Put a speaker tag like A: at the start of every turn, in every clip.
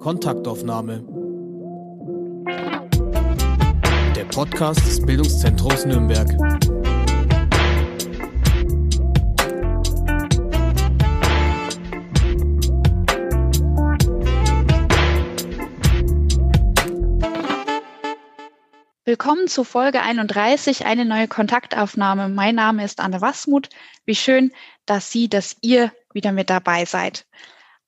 A: Kontaktaufnahme. Der Podcast des Bildungszentrums Nürnberg.
B: Willkommen zu Folge 31, eine neue Kontaktaufnahme. Mein Name ist Anne Wasmuth. Wie schön, dass Sie, dass ihr wieder mit dabei seid.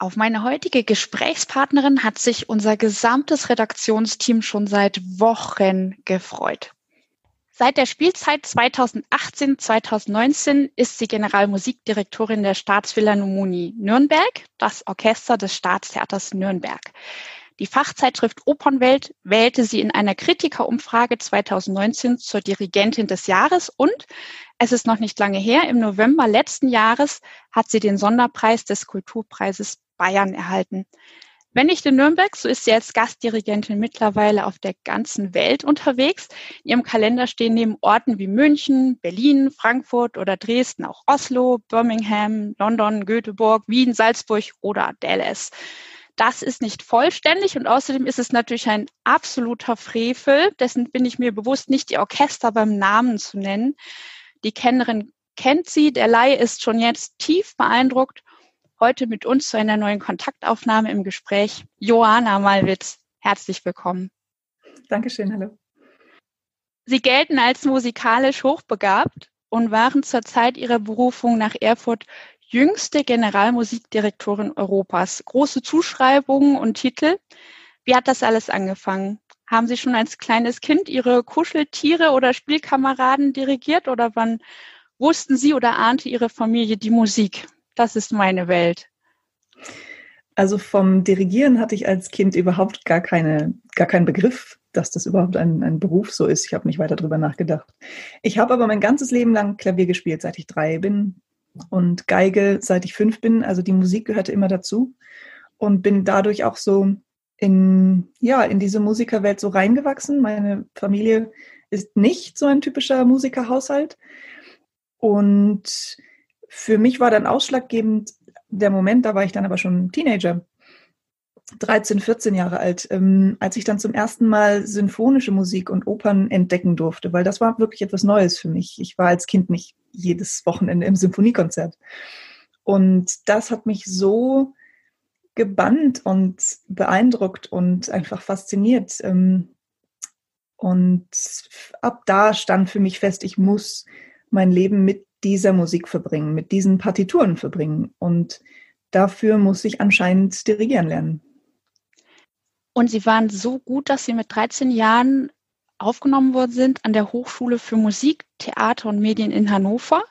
B: Auf meine heutige Gesprächspartnerin hat sich unser gesamtes Redaktionsteam schon seit Wochen gefreut. Seit der Spielzeit 2018-2019 ist sie Generalmusikdirektorin der Staatsphilharmonie Nürnberg, das Orchester des Staatstheaters Nürnberg. Die Fachzeitschrift Opernwelt wählte sie in einer Kritikerumfrage 2019 zur Dirigentin des Jahres und es ist noch nicht lange her, im November letzten Jahres hat sie den Sonderpreis des Kulturpreises Bayern erhalten. Wenn nicht in Nürnberg, so ist sie als Gastdirigentin mittlerweile auf der ganzen Welt unterwegs. In ihrem Kalender stehen neben Orten wie München, Berlin, Frankfurt oder Dresden auch Oslo, Birmingham, London, Göteborg, Wien, Salzburg oder Dallas. Das ist nicht vollständig und außerdem ist es natürlich ein absoluter Frevel, dessen bin ich mir bewusst, nicht die Orchester beim Namen zu nennen. Die Kennerin kennt sie, der Laie ist schon jetzt tief beeindruckt heute mit uns zu einer neuen Kontaktaufnahme im Gespräch. Johanna Malwitz, herzlich willkommen.
C: Dankeschön, hallo.
B: Sie gelten als musikalisch hochbegabt und waren zur Zeit Ihrer Berufung nach Erfurt jüngste Generalmusikdirektorin Europas. Große Zuschreibungen und Titel. Wie hat das alles angefangen? Haben Sie schon als kleines Kind Ihre Kuscheltiere oder Spielkameraden dirigiert oder wann wussten Sie oder ahnte Ihre Familie die Musik? Das ist meine Welt.
C: Also vom Dirigieren hatte ich als Kind überhaupt gar, keine, gar keinen Begriff, dass das überhaupt ein, ein Beruf so ist. Ich habe nicht weiter darüber nachgedacht. Ich habe aber mein ganzes Leben lang Klavier gespielt, seit ich drei bin und Geige, seit ich fünf bin. Also die Musik gehörte immer dazu und bin dadurch auch so in, ja, in diese Musikerwelt so reingewachsen. Meine Familie ist nicht so ein typischer Musikerhaushalt und für mich war dann ausschlaggebend der Moment, da war ich dann aber schon Teenager, 13, 14 Jahre alt, ähm, als ich dann zum ersten Mal symphonische Musik und Opern entdecken durfte, weil das war wirklich etwas Neues für mich. Ich war als Kind nicht jedes Wochenende im Symphoniekonzert. Und das hat mich so gebannt und beeindruckt und einfach fasziniert. Ähm, und ab da stand für mich fest, ich muss mein Leben mit dieser Musik verbringen, mit diesen Partituren verbringen. Und dafür muss ich anscheinend dirigieren lernen.
B: Und Sie waren so gut, dass Sie mit 13 Jahren aufgenommen worden sind an der Hochschule für Musik, Theater und Medien in Hannover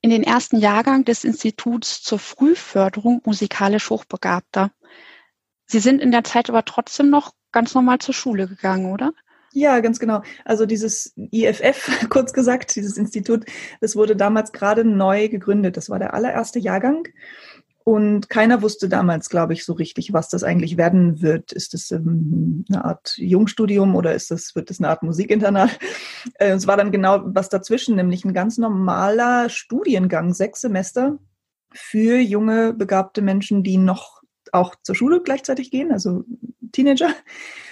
B: in den ersten Jahrgang des Instituts zur Frühförderung musikalisch Hochbegabter. Sie sind in der Zeit aber trotzdem noch ganz normal zur Schule gegangen, oder?
C: Ja, ganz genau. Also dieses IFF, kurz gesagt, dieses Institut, das wurde damals gerade neu gegründet. Das war der allererste Jahrgang. Und keiner wusste damals, glaube ich, so richtig, was das eigentlich werden wird. Ist das ähm, eine Art Jungstudium oder ist das, wird das eine Art Musikinternat? Äh, es war dann genau was dazwischen, nämlich ein ganz normaler Studiengang, sechs Semester für junge, begabte Menschen, die noch auch zur Schule gleichzeitig gehen, also Teenager.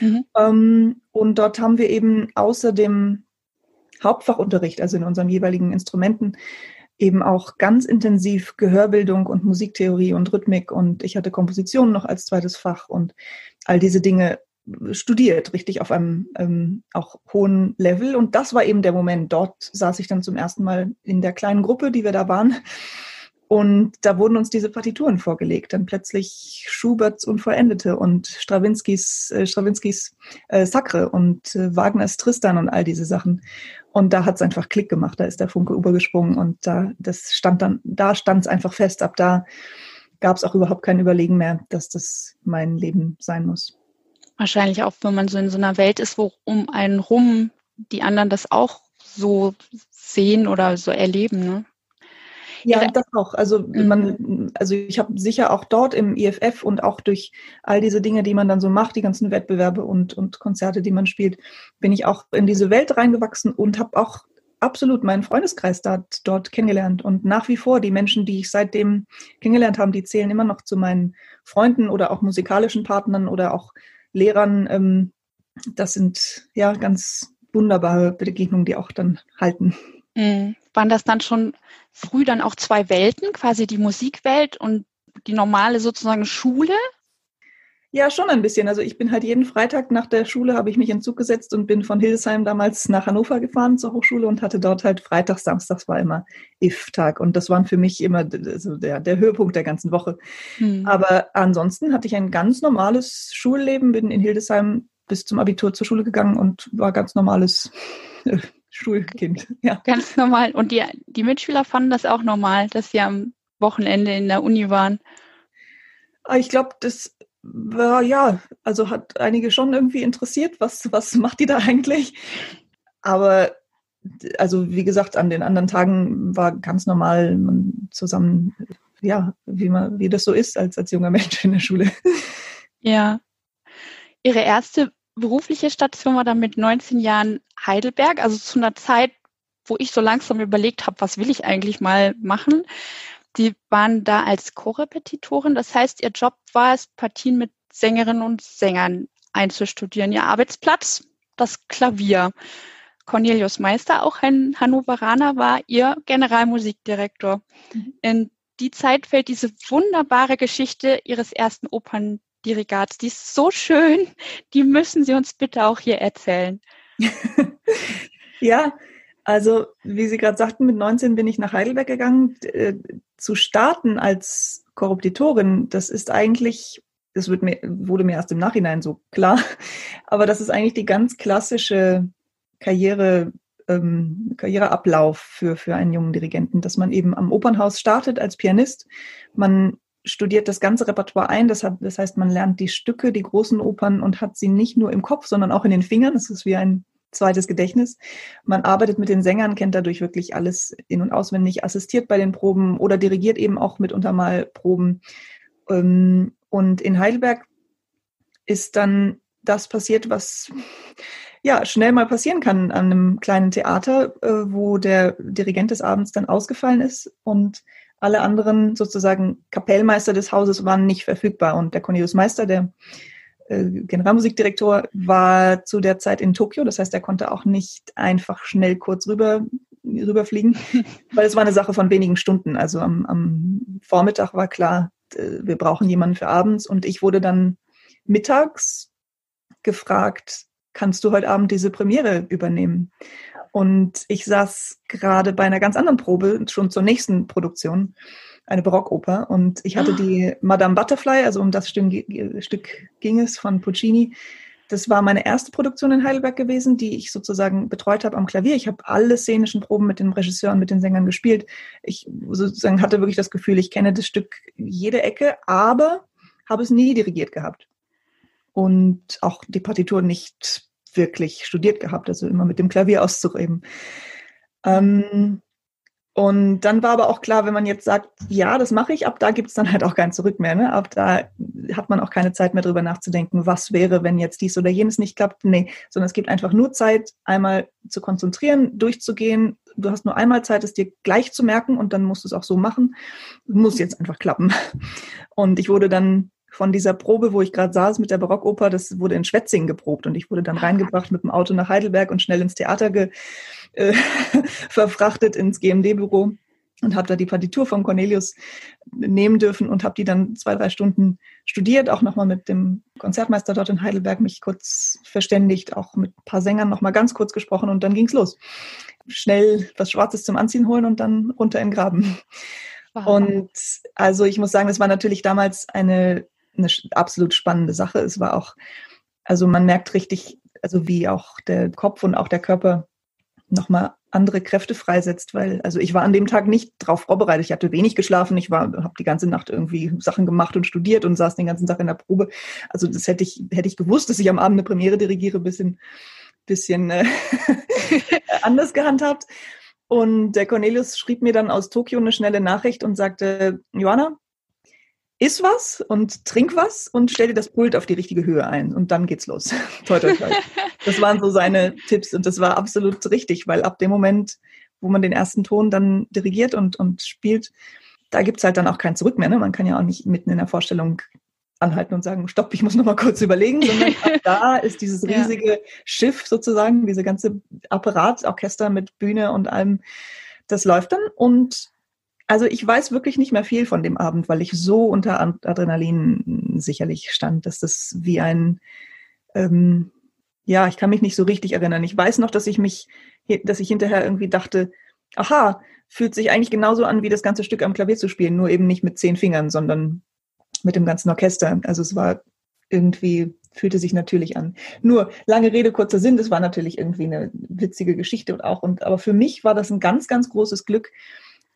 C: Mhm. Ähm, und dort haben wir eben außer dem Hauptfachunterricht, also in unseren jeweiligen Instrumenten, eben auch ganz intensiv Gehörbildung und Musiktheorie und Rhythmik und ich hatte Komposition noch als zweites Fach und all diese Dinge studiert, richtig auf einem ähm, auch hohen Level. Und das war eben der Moment. Dort saß ich dann zum ersten Mal in der kleinen Gruppe, die wir da waren und da wurden uns diese Partituren vorgelegt. Dann plötzlich Schuberts Unvollendete und Strawinskys, äh, Strawinskys äh, Sacre und äh, Wagners Tristan und all diese Sachen. Und da hat es einfach Klick gemacht, da ist der Funke übergesprungen und da, das stand dann, da stand es einfach fest. Ab da gab es auch überhaupt kein Überlegen mehr, dass das mein Leben sein muss.
B: Wahrscheinlich auch, wenn man so in so einer Welt ist, wo um einen rum die anderen das auch so sehen oder so erleben, ne?
C: Ja, das auch. Also mhm. man, also ich habe sicher auch dort im IFF und auch durch all diese Dinge, die man dann so macht, die ganzen Wettbewerbe und, und Konzerte, die man spielt, bin ich auch in diese Welt reingewachsen und habe auch absolut meinen Freundeskreis dort, dort kennengelernt. Und nach wie vor, die Menschen, die ich seitdem kennengelernt habe, die zählen immer noch zu meinen Freunden oder auch musikalischen Partnern oder auch Lehrern. Ähm, das sind ja ganz wunderbare Begegnungen, die auch dann halten.
B: Mhm. Waren das dann schon früh dann auch zwei Welten, quasi die Musikwelt und die normale sozusagen Schule?
C: Ja, schon ein bisschen. Also ich bin halt jeden Freitag nach der Schule, habe ich mich in Zug gesetzt und bin von Hildesheim damals nach Hannover gefahren zur Hochschule und hatte dort halt Freitag, Samstags war immer IF-Tag. Und das waren für mich immer also der, der Höhepunkt der ganzen Woche. Hm. Aber ansonsten hatte ich ein ganz normales Schulleben, bin in Hildesheim bis zum Abitur zur Schule gegangen und war ganz normales äh, Schulkind.
B: Ja. Ganz normal. Und die, die Mitschüler fanden das auch normal, dass sie am Wochenende in der Uni waren.
C: Ah, ich glaube, das war ja, also hat einige schon irgendwie interessiert, was, was macht die da eigentlich? Aber also wie gesagt, an den anderen Tagen war ganz normal man zusammen, ja, wie man, wie das so ist als, als junger Mensch in der Schule.
B: Ja. Ihre erste berufliche Station war dann mit 19 Jahren Heidelberg, also zu einer Zeit, wo ich so langsam überlegt habe, was will ich eigentlich mal machen. Die waren da als Co-Repetitorin, das heißt, ihr Job war es, Partien mit Sängerinnen und Sängern einzustudieren. Ihr Arbeitsplatz, das Klavier. Cornelius Meister, auch ein Hannoveraner, war ihr Generalmusikdirektor. Mhm. In die Zeit fällt diese wunderbare Geschichte ihres ersten Operndirigats. Die ist so schön, die müssen Sie uns bitte auch hier erzählen.
C: ja, also wie Sie gerade sagten, mit 19 bin ich nach Heidelberg gegangen. Äh, zu starten als Korruptitorin, das ist eigentlich, das wird mir, wurde mir erst im Nachhinein so klar, aber das ist eigentlich die ganz klassische Karriere, ähm, Karriereablauf für, für einen jungen Dirigenten, dass man eben am Opernhaus startet als Pianist. Man studiert das ganze Repertoire ein. Das, hat, das heißt, man lernt die Stücke, die großen Opern und hat sie nicht nur im Kopf, sondern auch in den Fingern. Das ist wie ein zweites Gedächtnis. Man arbeitet mit den Sängern, kennt dadurch wirklich alles in- und auswendig, assistiert bei den Proben oder dirigiert eben auch mitunter mal Proben. Ähm, und in Heidelberg ist dann das passiert, was ja schnell mal passieren kann an einem kleinen Theater, äh, wo der Dirigent des Abends dann ausgefallen ist und alle anderen sozusagen Kapellmeister des Hauses waren nicht verfügbar. Und der Cornelius Meister, der äh, Generalmusikdirektor war zu der Zeit in Tokio, das heißt, er konnte auch nicht einfach schnell kurz rüber rüberfliegen, weil es war eine Sache von wenigen Stunden. Also am, am Vormittag war klar, wir brauchen jemanden für abends und ich wurde dann mittags gefragt, kannst du heute Abend diese Premiere übernehmen? Und ich saß gerade bei einer ganz anderen Probe, schon zur nächsten Produktion eine Barockoper. Und ich hatte die Madame Butterfly, also um das Stück, Stück ging es von Puccini. Das war meine erste Produktion in Heidelberg gewesen, die ich sozusagen betreut habe am Klavier. Ich habe alle szenischen Proben mit dem Regisseur und mit den Sängern gespielt. Ich sozusagen hatte wirklich das Gefühl, ich kenne das Stück jede Ecke, aber habe es nie dirigiert gehabt. Und auch die Partitur nicht wirklich studiert gehabt, also immer mit dem Klavier auszureden. Ähm, und dann war aber auch klar, wenn man jetzt sagt, ja, das mache ich, ab da gibt es dann halt auch kein Zurück mehr. Ne? Ab da hat man auch keine Zeit mehr drüber nachzudenken, was wäre, wenn jetzt dies oder jenes nicht klappt. Nee, sondern es gibt einfach nur Zeit, einmal zu konzentrieren, durchzugehen. Du hast nur einmal Zeit, es dir gleich zu merken und dann musst du es auch so machen. Muss jetzt einfach klappen. Und ich wurde dann von dieser Probe, wo ich gerade saß mit der Barockoper, das wurde in Schwetzingen geprobt und ich wurde dann reingebracht mit dem Auto nach Heidelberg und schnell ins Theater ge, äh, verfrachtet ins GMD-Büro und habe da die Partitur von Cornelius nehmen dürfen und habe die dann zwei, drei Stunden studiert, auch nochmal mit dem Konzertmeister dort in Heidelberg mich kurz verständigt, auch mit ein paar Sängern nochmal ganz kurz gesprochen und dann ging's los. Schnell was Schwarzes zum Anziehen holen und dann runter in den Graben. Wow. Und also ich muss sagen, das war natürlich damals eine eine absolut spannende Sache. Es war auch, also man merkt richtig, also wie auch der Kopf und auch der Körper nochmal andere Kräfte freisetzt, weil, also ich war an dem Tag nicht darauf vorbereitet. Ich hatte wenig geschlafen, ich war, habe die ganze Nacht irgendwie Sachen gemacht und studiert und saß den ganzen Tag in der Probe. Also das hätte ich, hätte ich gewusst, dass ich am Abend eine Premiere dirigiere, bisschen, bisschen äh, anders gehandhabt. Und der Cornelius schrieb mir dann aus Tokio eine schnelle Nachricht und sagte, Johanna, iss was und trink was und stell dir das Pult auf die richtige Höhe ein und dann geht's los. toi, toi, toi. Das waren so seine Tipps und das war absolut richtig, weil ab dem Moment, wo man den ersten Ton dann dirigiert und, und spielt, da gibt's halt dann auch kein Zurück mehr. Ne? Man kann ja auch nicht mitten in der Vorstellung anhalten und sagen, stopp, ich muss noch mal kurz überlegen, sondern da ist dieses riesige ja. Schiff sozusagen, diese ganze Apparat, Orchester mit Bühne und allem, das läuft dann und also ich weiß wirklich nicht mehr viel von dem Abend, weil ich so unter Adrenalin sicherlich stand, dass das wie ein, ähm, ja, ich kann mich nicht so richtig erinnern. Ich weiß noch, dass ich mich, dass ich hinterher irgendwie dachte, aha, fühlt sich eigentlich genauso an, wie das ganze Stück am Klavier zu spielen, nur eben nicht mit zehn Fingern, sondern mit dem ganzen Orchester. Also es war irgendwie, fühlte sich natürlich an. Nur, lange Rede, kurzer Sinn, das war natürlich irgendwie eine witzige Geschichte und auch, und, aber für mich war das ein ganz, ganz großes Glück,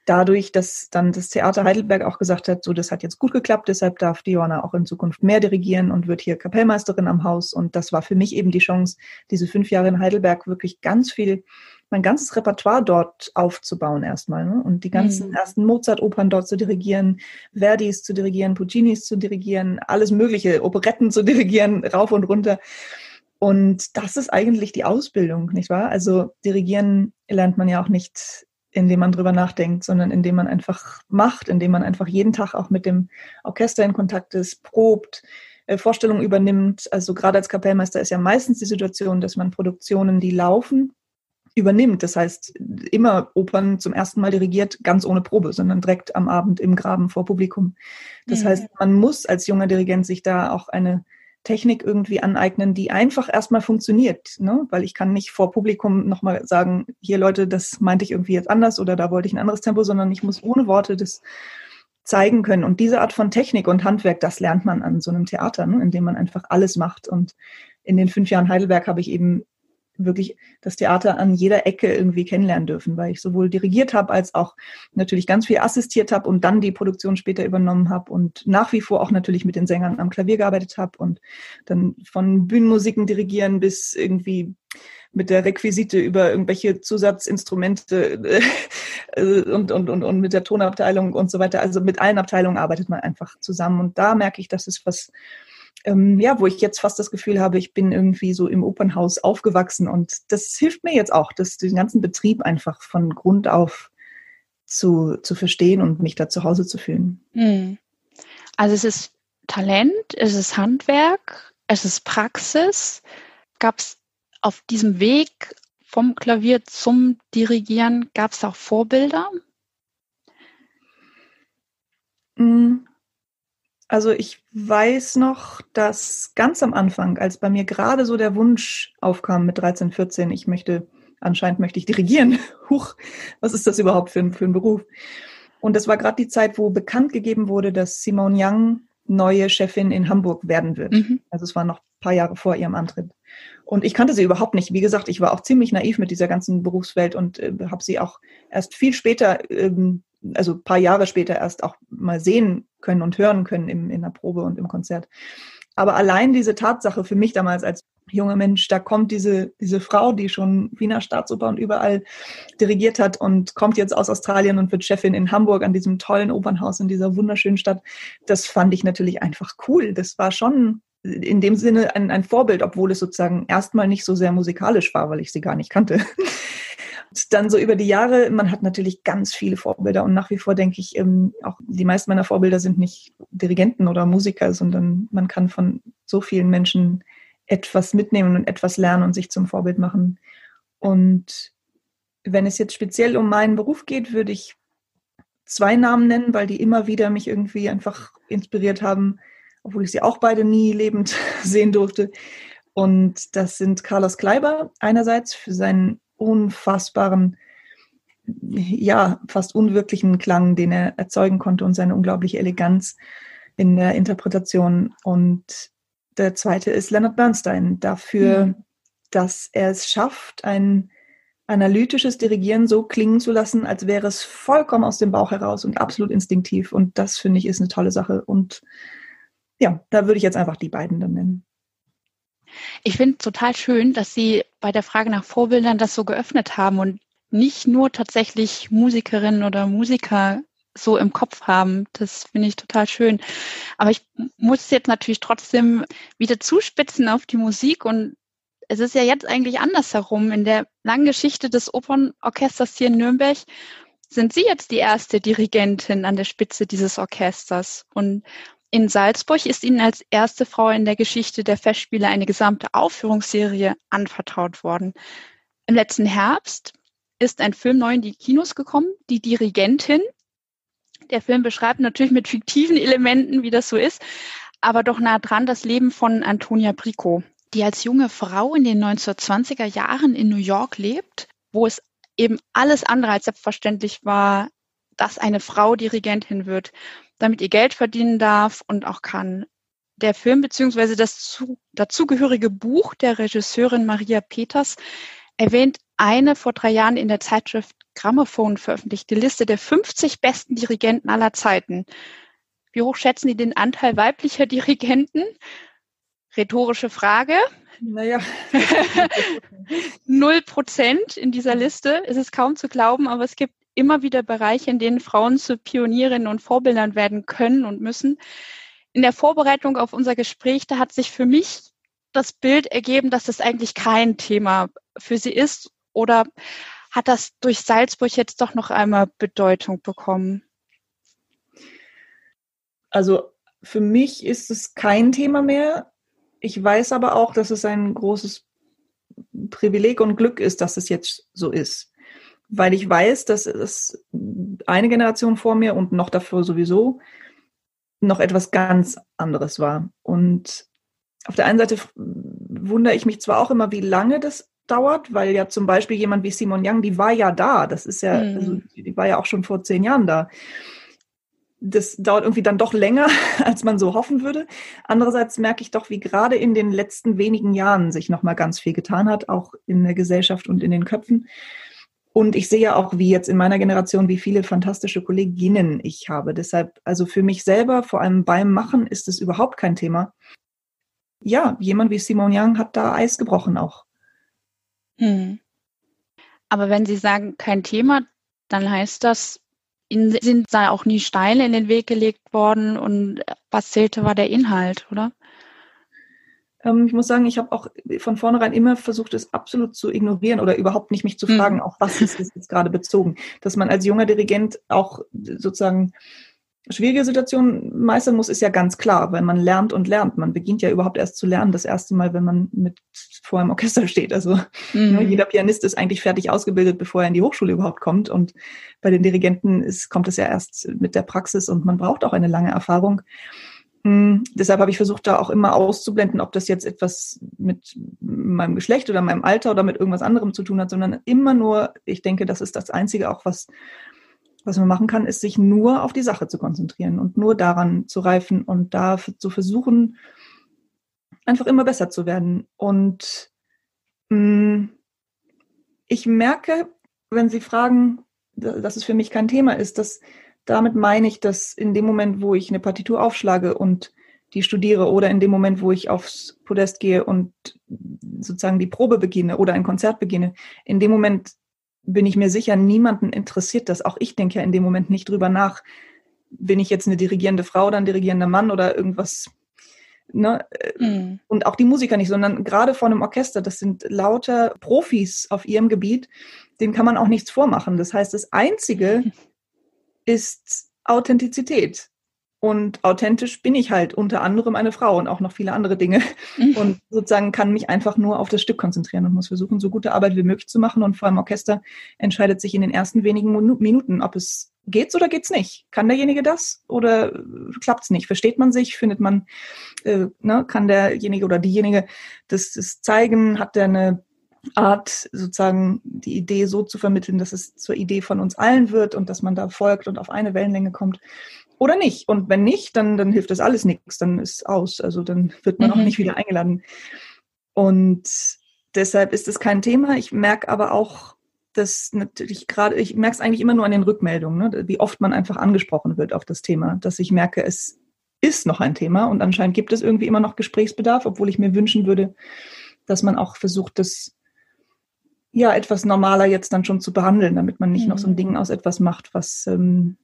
C: dadurch, dass dann das Theater Heidelberg auch gesagt hat, so das hat jetzt gut geklappt, deshalb darf die Johanna auch in Zukunft mehr dirigieren und wird hier Kapellmeisterin am Haus. Und das war für mich eben die Chance, diese fünf Jahre in Heidelberg wirklich ganz viel, mein ganzes Repertoire dort aufzubauen erstmal. Ne? Und die ganzen mhm. ersten Mozart-Opern dort zu dirigieren, Verdis zu dirigieren, Puccinis zu dirigieren, alles mögliche, Operetten zu dirigieren, rauf und runter. Und das ist eigentlich die Ausbildung, nicht wahr? Also dirigieren lernt man ja auch nicht indem man drüber nachdenkt, sondern indem man einfach macht, indem man einfach jeden Tag auch mit dem Orchester in Kontakt ist, probt, äh, Vorstellungen übernimmt. Also gerade als Kapellmeister ist ja meistens die Situation, dass man Produktionen, die laufen, übernimmt. Das heißt, immer Opern zum ersten Mal dirigiert, ganz ohne Probe, sondern direkt am Abend im Graben vor Publikum. Das mhm. heißt, man muss als junger Dirigent sich da auch eine Technik irgendwie aneignen, die einfach erstmal funktioniert. Ne? Weil ich kann nicht vor Publikum nochmal sagen, hier Leute, das meinte ich irgendwie jetzt anders oder da wollte ich ein anderes Tempo, sondern ich muss ohne Worte das zeigen können. Und diese Art von Technik und Handwerk, das lernt man an so einem Theater, ne? indem man einfach alles macht. Und in den fünf Jahren Heidelberg habe ich eben wirklich das Theater an jeder Ecke irgendwie kennenlernen dürfen, weil ich sowohl dirigiert habe als auch natürlich ganz viel assistiert habe und dann die Produktion später übernommen habe und nach wie vor auch natürlich mit den Sängern am Klavier gearbeitet habe und dann von Bühnenmusiken dirigieren bis irgendwie mit der Requisite über irgendwelche Zusatzinstrumente äh, und, und, und, und mit der Tonabteilung und so weiter. Also mit allen Abteilungen arbeitet man einfach zusammen. Und da merke ich, dass es was ähm, ja, wo ich jetzt fast das Gefühl habe, ich bin irgendwie so im Opernhaus aufgewachsen und das hilft mir jetzt auch, das, den ganzen Betrieb einfach von Grund auf zu, zu verstehen und mich da zu Hause zu fühlen. Hm.
B: Also es ist Talent, es ist Handwerk, es ist Praxis. Gab es auf diesem Weg vom Klavier zum Dirigieren, gab es auch Vorbilder?
C: Hm. Also ich weiß noch, dass ganz am Anfang, als bei mir gerade so der Wunsch aufkam mit 13, 14, ich möchte, anscheinend möchte ich dirigieren. Huch, was ist das überhaupt für ein, für ein Beruf? Und das war gerade die Zeit, wo bekannt gegeben wurde, dass Simone Young neue Chefin in Hamburg werden wird. Mhm. Also es war noch ein paar Jahre vor ihrem Antritt. Und ich kannte sie überhaupt nicht. Wie gesagt, ich war auch ziemlich naiv mit dieser ganzen Berufswelt und äh, habe sie auch erst viel später ähm, also ein paar Jahre später erst auch mal sehen können und hören können im, in der Probe und im Konzert. Aber allein diese Tatsache für mich damals als junger Mensch, da kommt diese, diese Frau, die schon Wiener Staatsoper und überall dirigiert hat und kommt jetzt aus Australien und wird Chefin in Hamburg an diesem tollen Opernhaus in dieser wunderschönen Stadt. Das fand ich natürlich einfach cool. Das war schon in dem Sinne ein, ein Vorbild, obwohl es sozusagen erstmal nicht so sehr musikalisch war, weil ich sie gar nicht kannte. Dann so über die Jahre, man hat natürlich ganz viele Vorbilder und nach wie vor denke ich, ähm, auch die meisten meiner Vorbilder sind nicht Dirigenten oder Musiker, sondern man kann von so vielen Menschen etwas mitnehmen und etwas lernen und sich zum Vorbild machen. Und wenn es jetzt speziell um meinen Beruf geht, würde ich zwei Namen nennen, weil die immer wieder mich irgendwie einfach inspiriert haben, obwohl ich sie auch beide nie lebend sehen durfte. Und das sind Carlos Kleiber einerseits für seinen unfassbaren, ja, fast unwirklichen Klang, den er erzeugen konnte und seine unglaubliche Eleganz in der Interpretation. Und der zweite ist Leonard Bernstein dafür, mhm. dass er es schafft, ein analytisches Dirigieren so klingen zu lassen, als wäre es vollkommen aus dem Bauch heraus und absolut instinktiv. Und das finde ich ist eine tolle Sache. Und ja, da würde ich jetzt einfach die beiden dann nennen.
B: Ich finde total schön, dass Sie bei der Frage nach Vorbildern das so geöffnet haben und nicht nur tatsächlich Musikerinnen oder Musiker so im Kopf haben. Das finde ich total schön. Aber ich muss jetzt natürlich trotzdem wieder zuspitzen auf die Musik und es ist ja jetzt eigentlich andersherum. In der langen Geschichte des Opernorchesters hier in Nürnberg sind Sie jetzt die erste Dirigentin an der Spitze dieses Orchesters. Und in Salzburg ist Ihnen als erste Frau in der Geschichte der Festspiele eine gesamte Aufführungsserie anvertraut worden. Im letzten Herbst ist ein Film neu in die Kinos gekommen, Die Dirigentin. Der Film beschreibt natürlich mit fiktiven Elementen, wie das so ist, aber doch nah dran das Leben von Antonia Brico, die als junge Frau in den 1920er Jahren in New York lebt, wo es eben alles andere als selbstverständlich war, dass eine Frau Dirigentin wird, damit ihr Geld verdienen darf und auch kann. Der Film bzw. das zu, dazugehörige Buch der Regisseurin Maria Peters erwähnt eine vor drei Jahren in der Zeitschrift Grammophon veröffentlichte Liste der 50 besten Dirigenten aller Zeiten. Wie hoch schätzen Sie den Anteil weiblicher Dirigenten? Rhetorische Frage.
C: Naja.
B: Null Prozent in dieser Liste. Es ist kaum zu glauben, aber es gibt immer wieder Bereiche, in denen Frauen zu Pionierinnen und Vorbildern werden können und müssen. In der Vorbereitung auf unser Gespräch, da hat sich für mich das Bild ergeben, dass das eigentlich kein Thema für sie ist oder hat das durch Salzburg jetzt doch noch einmal Bedeutung bekommen?
C: Also für mich ist es kein Thema mehr. Ich weiß aber auch, dass es ein großes Privileg und Glück ist, dass es jetzt so ist. Weil ich weiß, dass es eine Generation vor mir und noch davor sowieso noch etwas ganz anderes war. Und auf der einen Seite wundere ich mich zwar auch immer, wie lange das dauert, weil ja zum Beispiel jemand wie Simon Young, die war ja da. Das ist ja, mhm. also, die war ja auch schon vor zehn Jahren da das dauert irgendwie dann doch länger, als man so hoffen würde. Andererseits merke ich doch, wie gerade in den letzten wenigen Jahren sich noch mal ganz viel getan hat, auch in der Gesellschaft und in den Köpfen. Und ich sehe auch, wie jetzt in meiner Generation, wie viele fantastische Kolleginnen ich habe. Deshalb, also für mich selber, vor allem beim Machen, ist es überhaupt kein Thema. Ja, jemand wie Simon Young hat da Eis gebrochen auch.
B: Hm. Aber wenn Sie sagen, kein Thema, dann heißt das, Ihnen sind da auch nie Steine in den Weg gelegt worden und was zählte, war der Inhalt, oder?
C: Ähm, ich muss sagen, ich habe auch von vornherein immer versucht, es absolut zu ignorieren oder überhaupt nicht mich zu fragen, mhm. auf was ist es jetzt gerade bezogen. Dass man als junger Dirigent auch sozusagen schwierige Situationen meistern muss, ist ja ganz klar, weil man lernt und lernt. Man beginnt ja überhaupt erst zu lernen, das erste Mal, wenn man mit vor einem Orchester steht. Also mhm. ne, jeder Pianist ist eigentlich fertig ausgebildet, bevor er in die Hochschule überhaupt kommt. Und bei den Dirigenten ist, kommt es ja erst mit der Praxis und man braucht auch eine lange Erfahrung. Mhm. Deshalb habe ich versucht, da auch immer auszublenden, ob das jetzt etwas mit meinem Geschlecht oder meinem Alter oder mit irgendwas anderem zu tun hat, sondern immer nur, ich denke, das ist das Einzige auch, was was man machen kann, ist sich nur auf die Sache zu konzentrieren und nur daran zu reifen und da zu versuchen, einfach immer besser zu werden. Und mh, mm, ich merke, wenn Sie fragen, dass es für mich kein Thema ist, dass damit meine ich, dass in dem Moment, wo ich eine Partitur aufschlage und die studiere oder in dem Moment, wo ich aufs Podest gehe und sozusagen die Probe beginne oder ein Konzert beginne, in dem Moment bin ich mir sicher, niemanden interessiert das. Auch ich denke ja in dem Moment nicht drüber nach, bin ich jetzt eine dirigierende Frau oder ein dirigierender Mann oder irgendwas. Ne? Mhm. Und auch die Musiker nicht, sondern gerade vor einem Orchester, das sind lauter Profis auf ihrem Gebiet, denen kann man auch nichts vormachen. Das heißt, das Einzige ist Authentizität. Und authentisch bin ich halt unter anderem eine Frau und auch noch viele andere Dinge. Mhm. Und sozusagen kann mich einfach nur auf das Stück konzentrieren und muss versuchen, so gute Arbeit wie möglich zu machen. Und vor allem Orchester entscheidet sich in den ersten wenigen Minuten, ob es geht's oder geht's nicht. Kann derjenige das oder klappt's nicht? Versteht man sich? Findet man, äh, ne, kann derjenige oder diejenige das, das zeigen? Hat der eine Art, sozusagen die Idee so zu vermitteln, dass es zur Idee von uns allen wird und dass man da folgt und auf eine Wellenlänge kommt oder nicht. Und wenn nicht, dann, dann hilft das alles nichts, dann ist aus. Also dann wird man mhm. auch nicht wieder eingeladen. Und deshalb ist es kein Thema. Ich merke aber auch, dass natürlich gerade, ich merke es eigentlich immer nur an den Rückmeldungen, ne, wie oft man einfach angesprochen wird auf das Thema, dass ich merke, es ist noch ein Thema und anscheinend gibt es irgendwie immer noch Gesprächsbedarf, obwohl ich mir wünschen würde, dass man auch versucht, das ja etwas normaler jetzt dann schon zu behandeln, damit man nicht mhm. noch so ein mhm. Ding aus etwas macht, was ähm,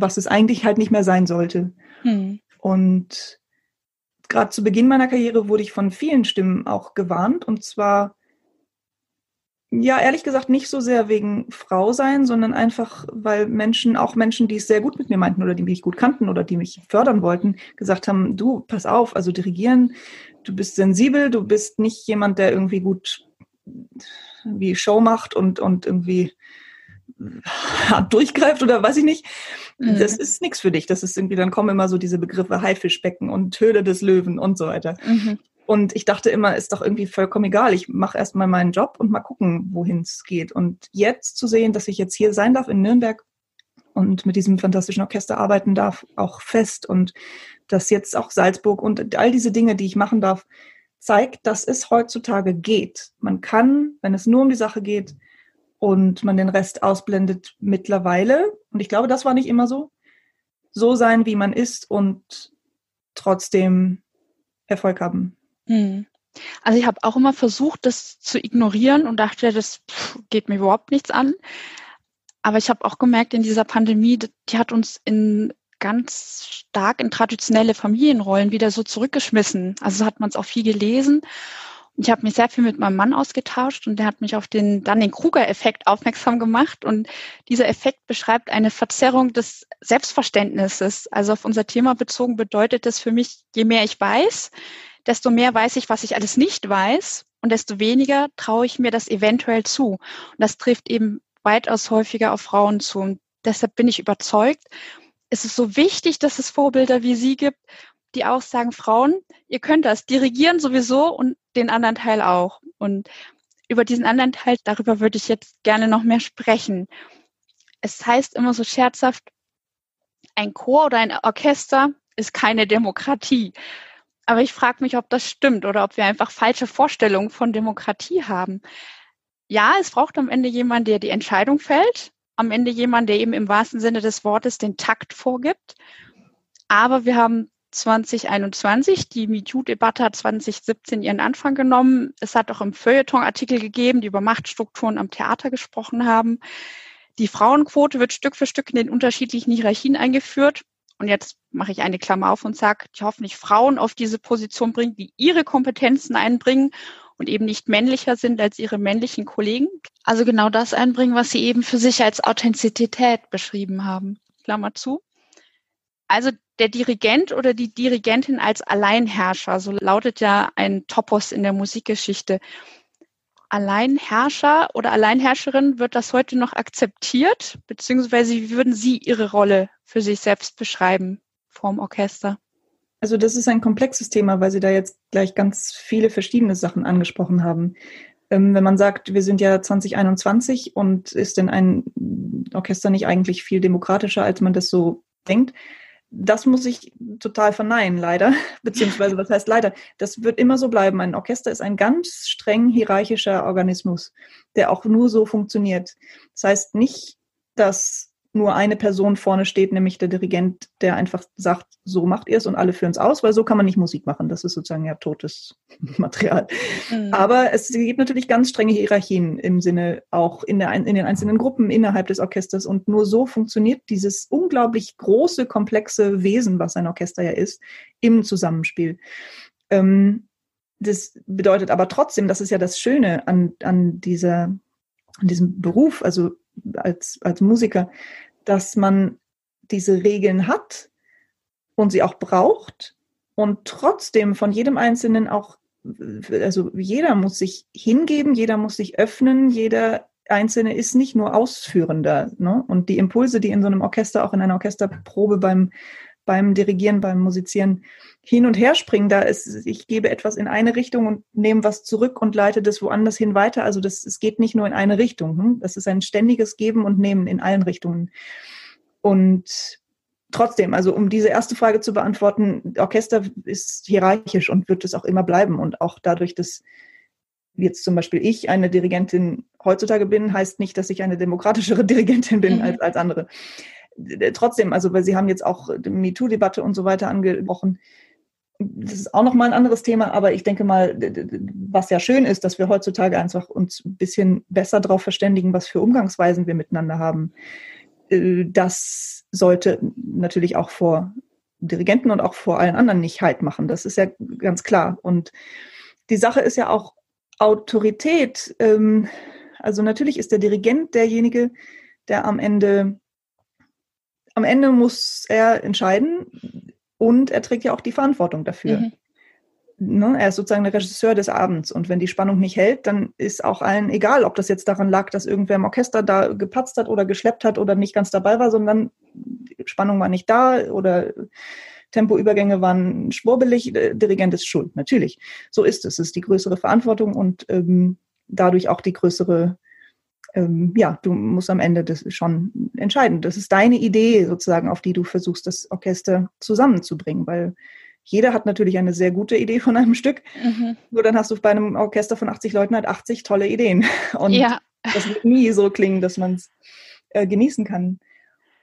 C: was es eigentlich halt nicht mehr sein sollte. Mhm. Und gerade zu Beginn meiner Karriere wurde ich von vielen Stimmen auch gewarnt. Und zwar, ja, ehrlich gesagt, nicht so sehr wegen Frau sein, sondern einfach, weil Menschen, auch Menschen, die es sehr gut mit mir meinten oder die mich gut kannten oder die mich fördern wollten, gesagt haben, du, pass auf, also dirigieren, du bist sensibel, du bist nicht jemand, der irgendwie gut wie Show macht und, und irgendwie durchgreift oder weiß ich nicht. Mhm. Das ist nichts für dich. Das ist irgendwie, dann kommen immer so diese Begriffe Haifischbecken und Höhle des Löwen und so weiter. Mhm. Und ich dachte immer, ist doch irgendwie vollkommen egal. Ich mache erstmal meinen Job und mal gucken, wohin es geht. Und jetzt zu sehen, dass ich jetzt hier sein darf in Nürnberg und mit diesem fantastischen Orchester arbeiten darf, auch fest und dass jetzt auch Salzburg und all diese Dinge, die ich machen darf, zeigt, dass es heutzutage geht. Man kann, wenn es nur um die Sache geht, und man den Rest ausblendet mittlerweile. Und ich glaube, das war nicht immer so. So sein, wie man ist und trotzdem Erfolg haben.
B: Hm. Also ich habe auch immer versucht, das zu ignorieren und dachte, das geht mir überhaupt nichts an. Aber ich habe auch gemerkt, in dieser Pandemie, die hat uns in ganz stark in traditionelle Familienrollen wieder so zurückgeschmissen. Also hat man es auch viel gelesen. Ich habe mich sehr viel mit meinem Mann ausgetauscht und der hat mich auf den Dunning-Kruger-Effekt aufmerksam gemacht. Und dieser Effekt beschreibt eine Verzerrung des Selbstverständnisses. Also auf unser Thema bezogen bedeutet das für mich, je mehr ich weiß, desto mehr weiß ich, was ich alles nicht weiß und desto weniger traue ich mir das eventuell zu. Und das trifft eben weitaus häufiger auf Frauen zu. Und deshalb bin ich überzeugt, es ist so wichtig, dass es Vorbilder wie Sie gibt, die auch sagen, Frauen, ihr könnt das, dirigieren sowieso und den anderen Teil auch. Und über diesen anderen Teil, darüber würde ich jetzt gerne noch mehr sprechen. Es heißt immer so scherzhaft, ein Chor oder ein Orchester ist keine Demokratie. Aber ich frage mich, ob das stimmt oder ob wir einfach falsche Vorstellungen von Demokratie haben. Ja, es braucht am Ende jemand, der die Entscheidung fällt. Am Ende jemand, der eben im wahrsten Sinne des Wortes den Takt vorgibt. Aber wir haben 2021. Die MeToo-Debatte hat 2017 ihren Anfang genommen. Es hat auch im Feuilleton Artikel gegeben, die über Machtstrukturen am Theater gesprochen haben. Die Frauenquote wird Stück für Stück in den unterschiedlichen Hierarchien eingeführt. Und jetzt mache ich eine Klammer auf und sage, die hoffentlich Frauen auf diese Position bringen, die ihre Kompetenzen einbringen und eben nicht männlicher sind als ihre männlichen Kollegen. Also genau das einbringen, was sie eben für sich als Authentizität beschrieben haben. Klammer zu. Also der Dirigent oder die Dirigentin als Alleinherrscher, so lautet ja ein Topos in der Musikgeschichte. Alleinherrscher oder Alleinherrscherin wird das heute noch akzeptiert, beziehungsweise wie würden Sie Ihre Rolle für sich selbst beschreiben vorm Orchester?
C: Also das ist ein komplexes Thema, weil Sie da jetzt gleich ganz viele verschiedene Sachen angesprochen haben. Ähm, wenn man sagt, wir sind ja 2021 und ist denn ein Orchester nicht eigentlich viel demokratischer, als man das so denkt, das muss ich total verneinen, leider. Beziehungsweise, was heißt leider? Das wird immer so bleiben. Ein Orchester ist ein ganz streng hierarchischer Organismus, der auch nur so funktioniert. Das heißt nicht, dass nur eine Person vorne steht, nämlich der Dirigent, der einfach sagt, so macht ihr es und alle führen es aus, weil so kann man nicht Musik machen. Das ist sozusagen ja totes Material. Mhm. Aber es gibt natürlich ganz strenge Hierarchien im Sinne auch in, der, in den einzelnen Gruppen innerhalb des Orchesters und nur so funktioniert dieses unglaublich große, komplexe Wesen, was ein Orchester ja ist, im Zusammenspiel. Ähm, das bedeutet aber trotzdem, das ist ja das Schöne an, an dieser, an diesem Beruf, also als, als Musiker, dass man diese Regeln hat und sie auch braucht und trotzdem von jedem Einzelnen auch, also jeder muss sich hingeben, jeder muss sich öffnen, jeder Einzelne ist nicht nur Ausführender. Ne? Und die Impulse, die in so einem Orchester, auch in einer Orchesterprobe beim, beim Dirigieren, beim Musizieren hin und her springen, da ist, ich gebe etwas in eine Richtung und nehme was zurück und leite das woanders hin weiter. Also das, es geht nicht nur in eine Richtung. Hm? Das ist ein ständiges Geben und Nehmen in allen Richtungen. Und trotzdem, also um diese erste Frage zu beantworten, Orchester ist hierarchisch und wird es auch immer bleiben. Und auch dadurch, dass jetzt zum Beispiel ich eine Dirigentin heutzutage bin, heißt nicht, dass ich eine demokratischere Dirigentin bin mhm. als, als andere. Trotzdem, also weil Sie haben jetzt auch die MeToo-Debatte und so weiter angesprochen. Das ist auch nochmal ein anderes Thema, aber ich denke mal, was ja schön ist, dass wir heutzutage einfach uns ein bisschen besser darauf verständigen, was für Umgangsweisen wir miteinander haben äh, das sollte natürlich auch vor Dirigenten und auch vor allen anderen nicht halt machen. Das ist ja ganz klar. Und die Sache ist ja auch Autorität. Ähm, also natürlich ist der Dirigent derjenige, der am Ende, am Ende muss er entscheiden und er trägt ja auch die Verantwortung dafür. Mhm. Ne? Er ist sozusagen der Regisseur des Abends und wenn die Spannung nicht hält, dann ist auch allen egal, ob das jetzt daran lag, dass irgendwer im Orchester da gepatzt hat oder geschleppt hat oder nicht ganz dabei war, sondern Spannung war nicht da oder Tempoübergänge waren schwurbelig, der Dirigent ist schuld, natürlich. So ist es. Es ist die größere Verantwortung und ähm, dadurch auch die größere, ähm, ja, du musst am Ende das schon entscheiden. Das ist deine Idee sozusagen, auf die du versuchst, das Orchester zusammenzubringen, weil jeder hat natürlich eine sehr gute Idee von einem Stück. Mhm. Nur dann hast du bei einem Orchester von 80 Leuten halt 80 tolle Ideen. Und ja. das wird nie so klingen, dass man es äh, genießen kann.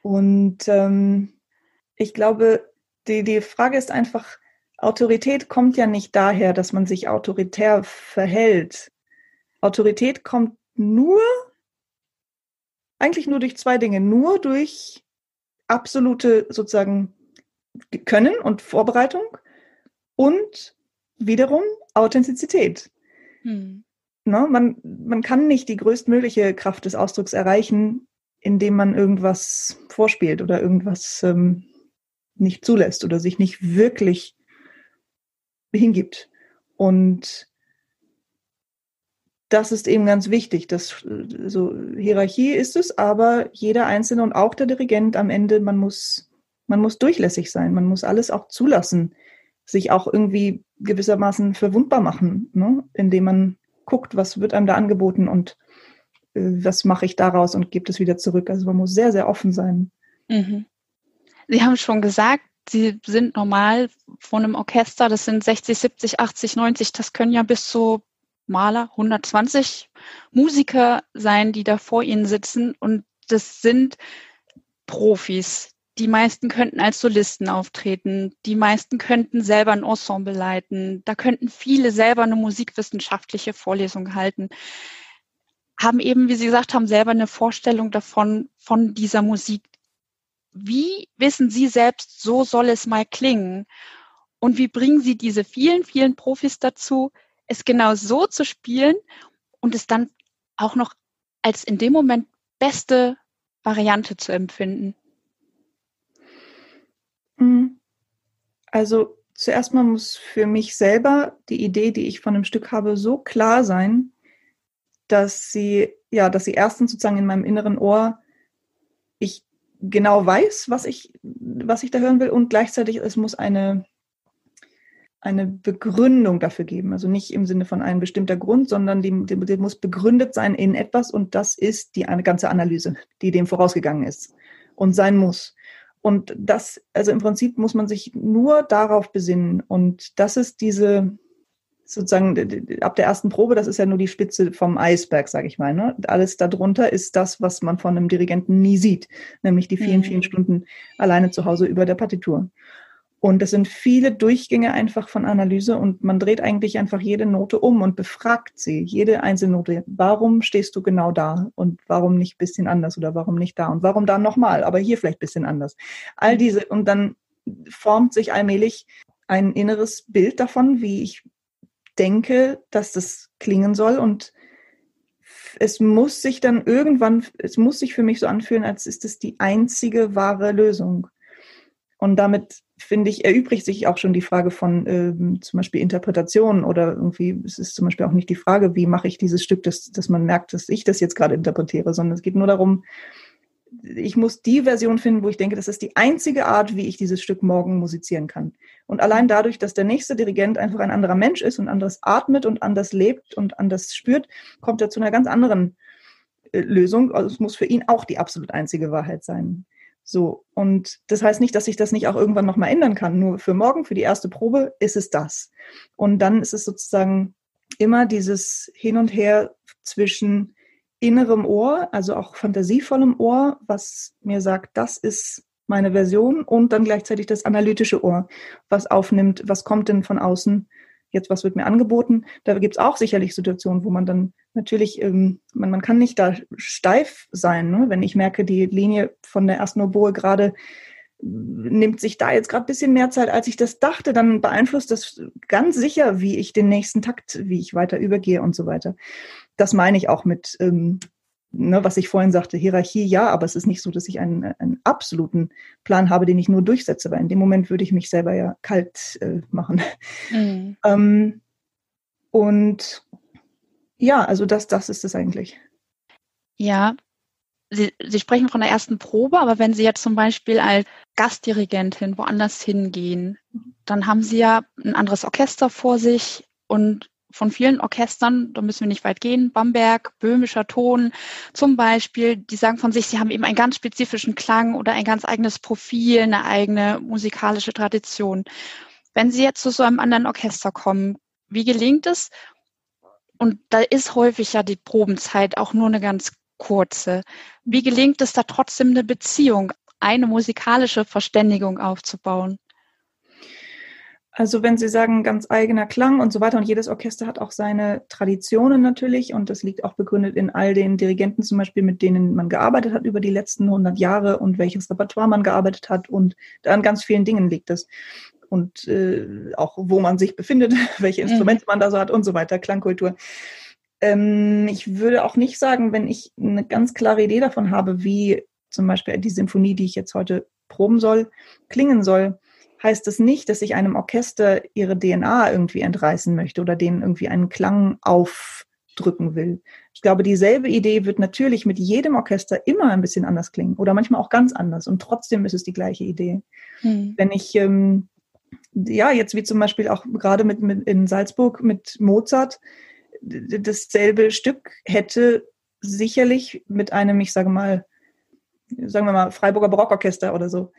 C: Und ähm, ich glaube, die, die Frage ist einfach, Autorität kommt ja nicht daher, dass man sich autoritär verhält. Autorität kommt nur, eigentlich nur durch zwei Dinge. Nur durch absolute sozusagen können und Vorbereitung und wiederum Authentizität. Hm. Ne, man, man kann nicht die größtmögliche Kraft des Ausdrucks erreichen, indem man irgendwas vorspielt oder irgendwas ähm, nicht zulässt oder sich nicht wirklich hingibt. Und das ist eben ganz wichtig. Das, so Hierarchie ist es, aber jeder Einzelne und auch der Dirigent am Ende, man muss man muss durchlässig sein, man muss alles auch zulassen, sich auch irgendwie gewissermaßen verwundbar machen, ne? indem man guckt, was wird einem da angeboten und äh, was mache ich daraus und gebe es wieder zurück. Also man muss sehr, sehr offen sein.
B: Mhm. Sie haben schon gesagt, Sie sind normal von einem Orchester, das sind 60, 70, 80, 90, das können ja bis zu Maler, 120 Musiker sein, die da vor Ihnen sitzen. Und das sind Profis, die meisten könnten als Solisten auftreten, die meisten könnten selber ein Ensemble leiten, da könnten viele selber eine musikwissenschaftliche Vorlesung halten, haben eben, wie Sie gesagt haben, selber eine Vorstellung davon, von dieser Musik. Wie wissen Sie selbst, so soll es mal klingen? Und wie bringen Sie diese vielen, vielen Profis dazu, es genau so zu spielen und es dann auch noch als in dem Moment beste Variante zu empfinden?
C: Mhm. Also zuerst mal muss für mich selber die Idee, die ich von dem Stück habe, so klar sein, dass sie, ja, dass sie erstens sozusagen in meinem inneren Ohr ich genau weiß, was ich, was ich da hören will und gleichzeitig es muss eine, eine Begründung dafür geben. Also nicht im Sinne von einem bestimmter Grund, sondern die, die, die muss begründet sein in etwas und das ist die eine ganze Analyse, die dem vorausgegangen ist und sein muss. Und das, also im Prinzip muss man sich nur darauf besinnen. Und das ist diese, sozusagen ab der ersten Probe, das ist ja nur die Spitze vom Eisberg, sage ich mal. Ne? Alles darunter ist das, was man von einem Dirigenten nie sieht, nämlich die vielen, mhm. vielen Stunden alleine zu Hause über der Partitur. Und das sind viele Durchgänge einfach von Analyse und man dreht eigentlich einfach jede Note um und befragt sie, jede einzelne Note. Warum stehst du genau da und warum nicht ein bisschen anders oder warum nicht da und warum da nochmal, aber hier vielleicht ein bisschen anders. All diese und dann formt sich allmählich ein inneres Bild davon, wie ich denke, dass das klingen soll und es muss sich dann irgendwann, es muss sich für mich so anfühlen, als ist es die einzige wahre Lösung. Und damit finde ich, erübrigt sich auch schon die Frage von ähm, zum Beispiel Interpretation oder irgendwie, es ist zum Beispiel auch nicht die Frage, wie mache ich dieses Stück, dass, dass man merkt, dass ich das jetzt gerade interpretiere, sondern es geht nur darum, ich muss die Version finden, wo ich denke, das ist die einzige Art, wie ich dieses Stück morgen musizieren kann. Und allein dadurch, dass der nächste Dirigent einfach ein anderer Mensch ist und anders atmet und anders lebt und anders spürt, kommt er zu einer ganz anderen äh, Lösung. Also es muss für ihn auch die absolut einzige Wahrheit sein. So, und das heißt nicht, dass ich das nicht auch irgendwann nochmal ändern kann. Nur für morgen, für die erste Probe, ist es das. Und dann ist es sozusagen immer dieses Hin und Her zwischen innerem Ohr, also auch fantasievollem Ohr, was mir sagt, das ist meine Version und dann gleichzeitig das analytische Ohr, was aufnimmt, was kommt denn von außen jetzt was wird mir angeboten. Da gibt es auch sicherlich Situationen, wo man dann natürlich, ähm, man, man kann nicht da steif sein, ne? wenn ich merke, die Linie von der ersten Oboe gerade nimmt sich da jetzt gerade ein bisschen mehr Zeit, als ich das dachte, dann beeinflusst das ganz sicher, wie ich den nächsten Takt, wie ich weiter übergehe und so weiter. Das meine ich auch mit, ähm, ne, was ich vorhin sagte, Hierarchie ja, aber es ist nicht so, dass ich einen, einen absoluten Plan habe, den ich nur durchsetze, weil in dem Moment würde ich mich selber ja kalt äh, machen. Mhm. Ähm, und ja, also das, das ist es eigentlich.
B: Ja, Sie, Sie sprechen von der ersten Probe, aber wenn Sie jetzt zum Beispiel als Gastdirigentin woanders hingehen, dann haben Sie ja ein anderes Orchester vor sich und von vielen Orchestern, da müssen wir nicht weit gehen, Bamberg, Böhmischer Ton zum Beispiel, die sagen von sich, sie haben eben einen ganz spezifischen Klang oder ein ganz eigenes Profil, eine eigene musikalische Tradition. Wenn Sie jetzt zu so einem anderen Orchester kommen, wie gelingt es? Und da ist häufig ja die Probenzeit auch nur eine ganz kurze. Wie gelingt es da trotzdem eine Beziehung, eine musikalische Verständigung aufzubauen?
C: Also wenn Sie sagen, ganz eigener Klang und so weiter und jedes Orchester hat auch seine Traditionen natürlich und das liegt auch begründet in all den Dirigenten zum Beispiel, mit denen man gearbeitet hat über die letzten 100 Jahre und welches Repertoire man gearbeitet hat und an ganz vielen Dingen liegt es. Und äh, auch wo man sich befindet, welche mhm. Instrumente mhm. man da so hat und so weiter, Klangkultur. Ähm, ich würde auch nicht sagen, wenn ich eine ganz klare Idee davon habe, wie zum Beispiel die Symphonie, die ich jetzt heute proben soll, klingen soll, heißt das nicht, dass ich einem Orchester ihre DNA irgendwie entreißen möchte oder denen irgendwie einen Klang aufdrücken will. Ich glaube, dieselbe Idee wird natürlich mit jedem Orchester immer ein bisschen anders klingen oder manchmal auch ganz anders und trotzdem ist es die gleiche Idee. Hm. Wenn ich ähm, ja, jetzt wie zum Beispiel auch gerade mit, mit in Salzburg mit Mozart dasselbe Stück hätte sicherlich mit einem, ich sage mal, sagen wir mal, Freiburger Barockorchester oder so,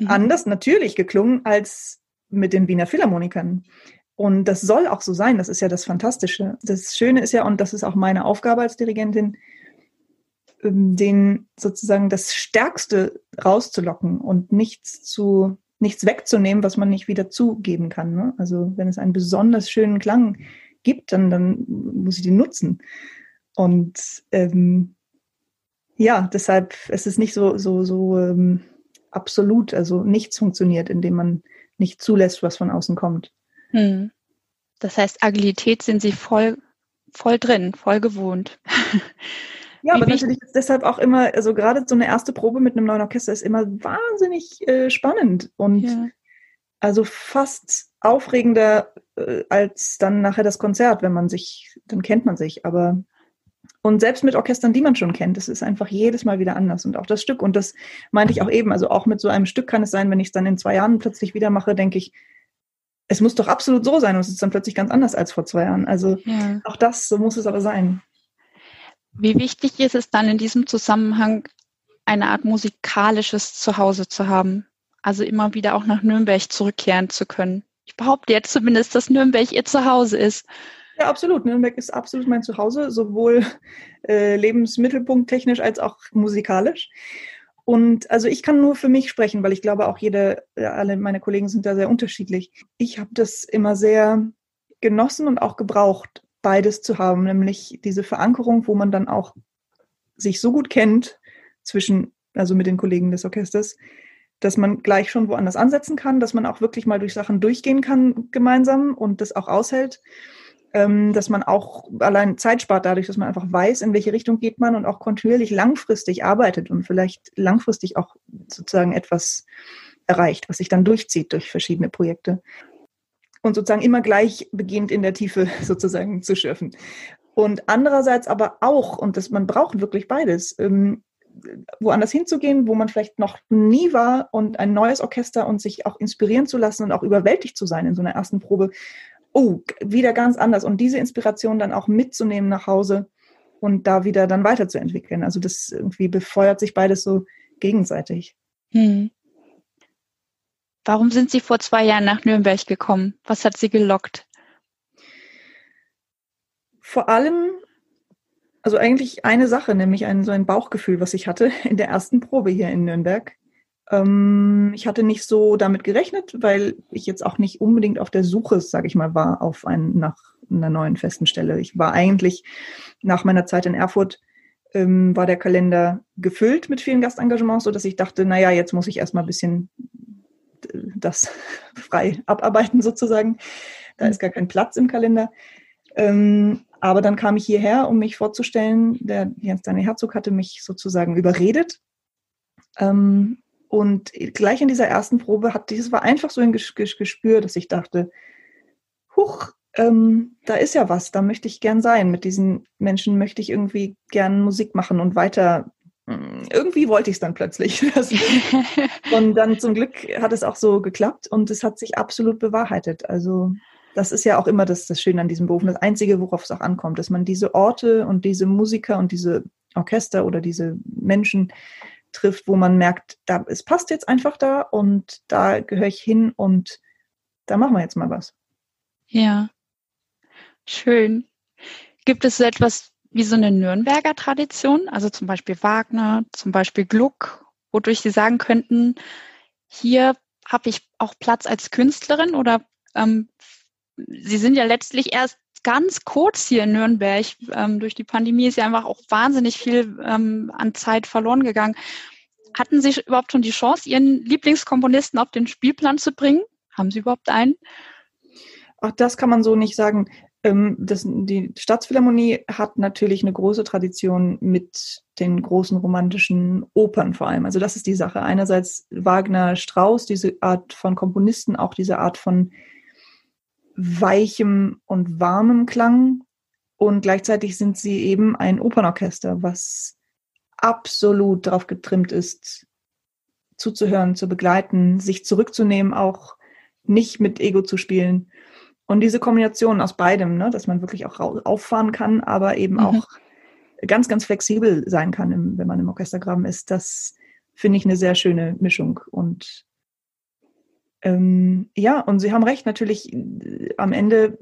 C: mhm. anders natürlich geklungen als mit den Wiener Philharmonikern. Und das soll auch so sein, das ist ja das Fantastische. Das Schöne ist ja, und das ist auch meine Aufgabe als Dirigentin, ähm, den sozusagen das Stärkste rauszulocken und nichts zu, nichts wegzunehmen, was man nicht wieder zugeben kann. Ne? Also wenn es einen besonders schönen Klang gibt, dann, dann muss ich den nutzen. Und ähm, ja, deshalb es ist nicht so, so, so ähm, absolut, also nichts funktioniert, indem man nicht zulässt, was von außen kommt. Hm.
B: Das heißt, Agilität sind Sie voll, voll drin, voll gewohnt.
C: Ja, aber natürlich ist deshalb auch immer, also gerade so eine erste Probe mit einem neuen Orchester ist immer wahnsinnig äh, spannend und ja. also fast aufregender äh, als dann nachher das Konzert, wenn man sich, dann kennt man sich, aber und selbst mit Orchestern, die man schon kennt, es ist einfach jedes Mal wieder anders. Und auch das Stück, und das meinte ich auch eben, also auch mit so einem Stück kann es sein, wenn ich es dann in zwei Jahren plötzlich wieder mache, denke ich, es muss doch absolut so sein und es ist dann plötzlich ganz anders als vor zwei Jahren. Also ja. auch das, so muss es aber sein.
B: Wie wichtig ist es dann in diesem Zusammenhang, eine Art musikalisches Zuhause zu haben? Also immer wieder auch nach Nürnberg zurückkehren zu können. Ich behaupte jetzt zumindest, dass Nürnberg ihr Zuhause ist.
C: Ja, absolut. Nürnberg ist absolut mein Zuhause, sowohl äh, Lebensmittelpunkt als auch musikalisch. Und also ich kann nur für mich sprechen, weil ich glaube auch jede, alle meine Kollegen sind da sehr unterschiedlich. Ich habe das immer sehr genossen und auch gebraucht, beides zu haben, nämlich diese Verankerung, wo man dann auch sich so gut kennt zwischen, also mit den Kollegen des Orchesters, dass man gleich schon woanders ansetzen kann, dass man auch wirklich mal durch Sachen durchgehen kann gemeinsam und das auch aushält dass man auch allein Zeit spart dadurch, dass man einfach weiß, in welche Richtung geht man und auch kontinuierlich langfristig arbeitet und vielleicht langfristig auch sozusagen etwas erreicht, was sich dann durchzieht durch verschiedene Projekte. Und sozusagen immer gleich beginnt in der Tiefe sozusagen zu schürfen. Und andererseits aber auch, und das, man braucht wirklich beides, ähm, woanders hinzugehen, wo man vielleicht noch nie war und ein neues Orchester und sich auch inspirieren zu lassen und auch überwältigt zu sein in so einer ersten Probe oh, wieder ganz anders. Und diese Inspiration dann auch mitzunehmen nach Hause und da wieder dann weiterzuentwickeln. Also das irgendwie befeuert sich beides so gegenseitig. Hm.
B: Warum sind Sie vor zwei Jahren nach Nürnberg gekommen? Was hat Sie gelockt?
C: Vor allem, also eigentlich eine Sache, nämlich ein, so ein Bauchgefühl, was ich hatte in der ersten Probe hier in Nürnberg. Ähm, ich hatte nicht so damit gerechnet, weil ich jetzt auch nicht unbedingt auf der Suche, sage ich mal, war auf einen nach einer neuen festen Stelle. Ich war eigentlich nach meiner Zeit in Erfurt ähm, war der Kalender gefüllt mit vielen Gastengagements, so dass ich dachte, naja, jetzt muss ich erstmal ein bisschen äh, das frei abarbeiten sozusagen. Da ist gar kein Platz im Kalender. Ähm, aber dann kam ich hierher, um mich vorzustellen. Der Jens Daniel Herzog hatte mich sozusagen überredet. Ähm, und gleich in dieser ersten Probe hat dieses war einfach so ein Gespür, dass ich dachte, huch, ähm, da ist ja was, da möchte ich gern sein. Mit diesen Menschen möchte ich irgendwie gern Musik machen und weiter. Hm, irgendwie wollte ich es dann plötzlich. und dann zum Glück hat es auch so geklappt und es hat sich absolut bewahrheitet. Also das ist ja auch immer das, das Schöne an diesem Beruf. Das Einzige, worauf es auch ankommt, dass man diese Orte und diese Musiker und diese Orchester oder diese Menschen trifft, wo man merkt, da, es passt jetzt einfach da und da gehöre ich hin und da machen wir jetzt mal was.
B: Ja, schön. Gibt es so etwas wie so eine Nürnberger Tradition, also zum Beispiel Wagner, zum Beispiel Gluck, wodurch Sie sagen könnten, hier habe ich auch Platz als Künstlerin oder ähm, Sie sind ja letztlich erst ganz kurz hier in Nürnberg. Ähm, durch die Pandemie ist ja einfach auch wahnsinnig viel ähm, an Zeit verloren gegangen. Hatten Sie überhaupt schon die Chance, Ihren Lieblingskomponisten auf den Spielplan zu bringen? Haben Sie überhaupt einen?
C: Ach, das kann man so nicht sagen. Ähm, das, die Staatsphilharmonie hat natürlich eine große Tradition mit den großen romantischen Opern vor allem. Also das ist die Sache. Einerseits Wagner, Strauss, diese Art von Komponisten, auch diese Art von weichem und warmem Klang. Und gleichzeitig sind sie eben ein Opernorchester, was absolut darauf getrimmt ist, zuzuhören, zu begleiten, sich zurückzunehmen, auch nicht mit Ego zu spielen. Und diese Kombination aus beidem, ne, dass man wirklich auch auffahren kann, aber eben mhm. auch ganz, ganz flexibel sein kann, wenn man im Orchestergraben ist, das finde ich eine sehr schöne Mischung. Und ähm, ja, und Sie haben recht, natürlich äh, am Ende,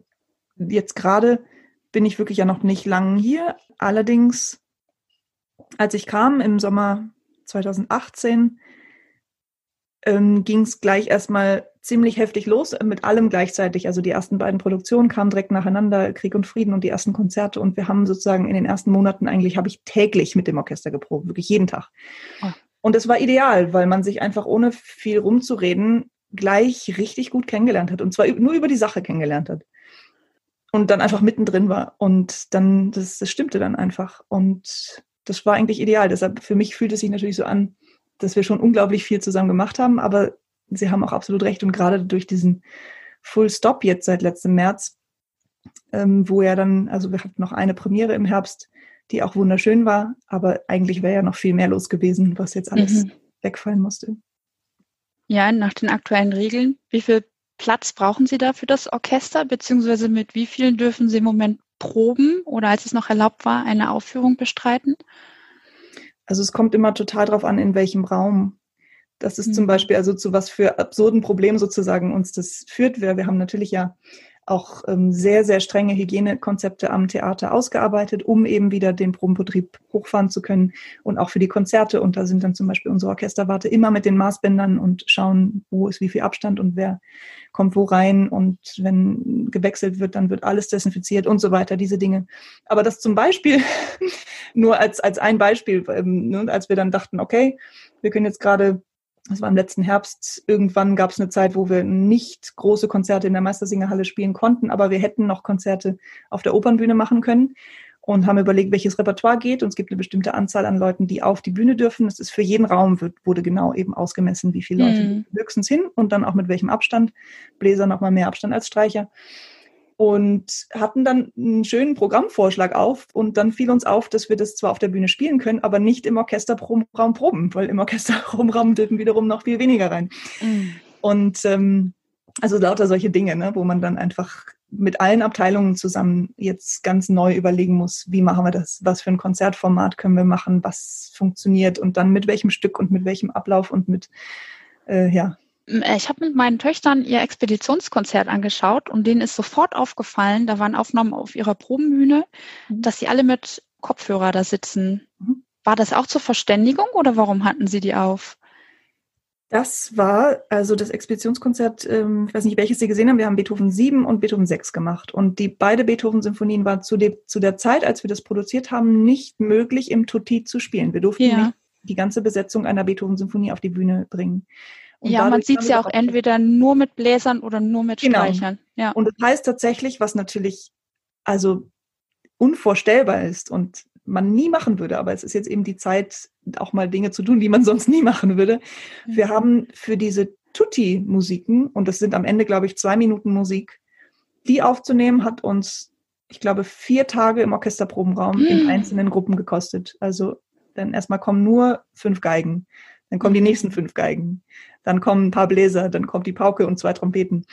C: jetzt gerade bin ich wirklich ja noch nicht lang hier. Allerdings, als ich kam im Sommer 2018, ähm, ging es gleich erstmal ziemlich heftig los äh, mit allem gleichzeitig. Also die ersten beiden Produktionen kamen direkt nacheinander, Krieg und Frieden und die ersten Konzerte. Und wir haben sozusagen in den ersten Monaten eigentlich, habe ich täglich mit dem Orchester geprobt, wirklich jeden Tag. Oh. Und es war ideal, weil man sich einfach ohne viel rumzureden gleich richtig gut kennengelernt hat. Und zwar nur über die Sache kennengelernt hat. Und dann einfach mittendrin war. Und dann, das, das stimmte dann einfach. Und das war eigentlich ideal. Deshalb, für mich fühlt es sich natürlich so an, dass wir schon unglaublich viel zusammen gemacht haben. Aber Sie haben auch absolut recht. Und gerade durch diesen Full Stop jetzt seit letztem März, ähm, wo er dann, also wir hatten noch eine Premiere im Herbst, die auch wunderschön war. Aber eigentlich wäre ja noch viel mehr los gewesen, was jetzt alles mhm. wegfallen musste.
B: Ja, nach den aktuellen Regeln, wie viel Platz brauchen Sie da für das Orchester, beziehungsweise mit wie vielen dürfen Sie im Moment proben oder als es noch erlaubt war, eine Aufführung bestreiten?
C: Also es kommt immer total darauf an, in welchem Raum. Das ist mhm. zum Beispiel also zu was für absurden Problemen sozusagen uns das führt. Wir, wir haben natürlich ja auch ähm, sehr, sehr strenge Hygienekonzepte am Theater ausgearbeitet, um eben wieder den Probenbetrieb hochfahren zu können und auch für die Konzerte. Und da sind dann zum Beispiel unsere Orchesterwarte immer mit den Maßbändern und schauen, wo ist wie viel Abstand und wer kommt wo rein. Und wenn gewechselt wird, dann wird alles desinfiziert und so weiter, diese Dinge. Aber das zum Beispiel, nur als, als ein Beispiel, ähm, ne, als wir dann dachten, okay, wir können jetzt gerade das war im letzten Herbst, irgendwann gab es eine Zeit, wo wir nicht große Konzerte in der Meistersingerhalle spielen konnten, aber wir hätten noch Konzerte auf der Opernbühne machen können und haben überlegt, welches Repertoire geht. Und es gibt eine bestimmte Anzahl an Leuten, die auf die Bühne dürfen. Das ist für jeden Raum, wird, wurde genau eben ausgemessen, wie viele Leute mhm. höchstens hin und dann auch mit welchem Abstand. Bläser nochmal mehr Abstand als Streicher und hatten dann einen schönen Programmvorschlag auf und dann fiel uns auf, dass wir das zwar auf der Bühne spielen können, aber nicht im Orchesterraum proben, weil im Orchesterraum dürfen wiederum noch viel weniger rein. Mhm. Und ähm, also lauter solche Dinge, ne, wo man dann einfach mit allen Abteilungen zusammen jetzt ganz neu überlegen muss, wie machen wir das, was für ein Konzertformat können wir machen, was funktioniert und dann mit welchem Stück und mit welchem Ablauf und mit äh, ja,
B: ich habe mit meinen Töchtern ihr Expeditionskonzert angeschaut und denen ist sofort aufgefallen, da waren Aufnahmen auf ihrer Probenbühne, mhm. dass sie alle mit Kopfhörer da sitzen. Mhm. War das auch zur Verständigung oder warum hatten sie die auf?
C: Das war also das Expeditionskonzert, ähm, ich weiß nicht, welches Sie gesehen haben. Wir haben Beethoven 7 und Beethoven 6 gemacht. Und die beide Beethoven-Symphonien waren zu, de, zu der Zeit, als wir das produziert haben, nicht möglich, im Tutti zu spielen. Wir durften ja. nicht die ganze Besetzung einer Beethoven-Symphonie auf die Bühne bringen.
B: Und ja, man sieht es ja auch entweder nur mit Bläsern oder nur mit genau. Streichern. Ja.
C: Und das heißt tatsächlich, was natürlich also unvorstellbar ist und man nie machen würde, aber es ist jetzt eben die Zeit, auch mal Dinge zu tun, die man sonst nie machen würde. Wir haben für diese Tutti-Musiken, und das sind am Ende, glaube ich, zwei Minuten Musik, die aufzunehmen, hat uns, ich glaube, vier Tage im Orchesterprobenraum mhm. in einzelnen Gruppen gekostet. Also dann erstmal kommen nur fünf Geigen, dann kommen die mhm. nächsten fünf Geigen, dann kommen ein paar Bläser, dann kommt die Pauke und zwei Trompeten.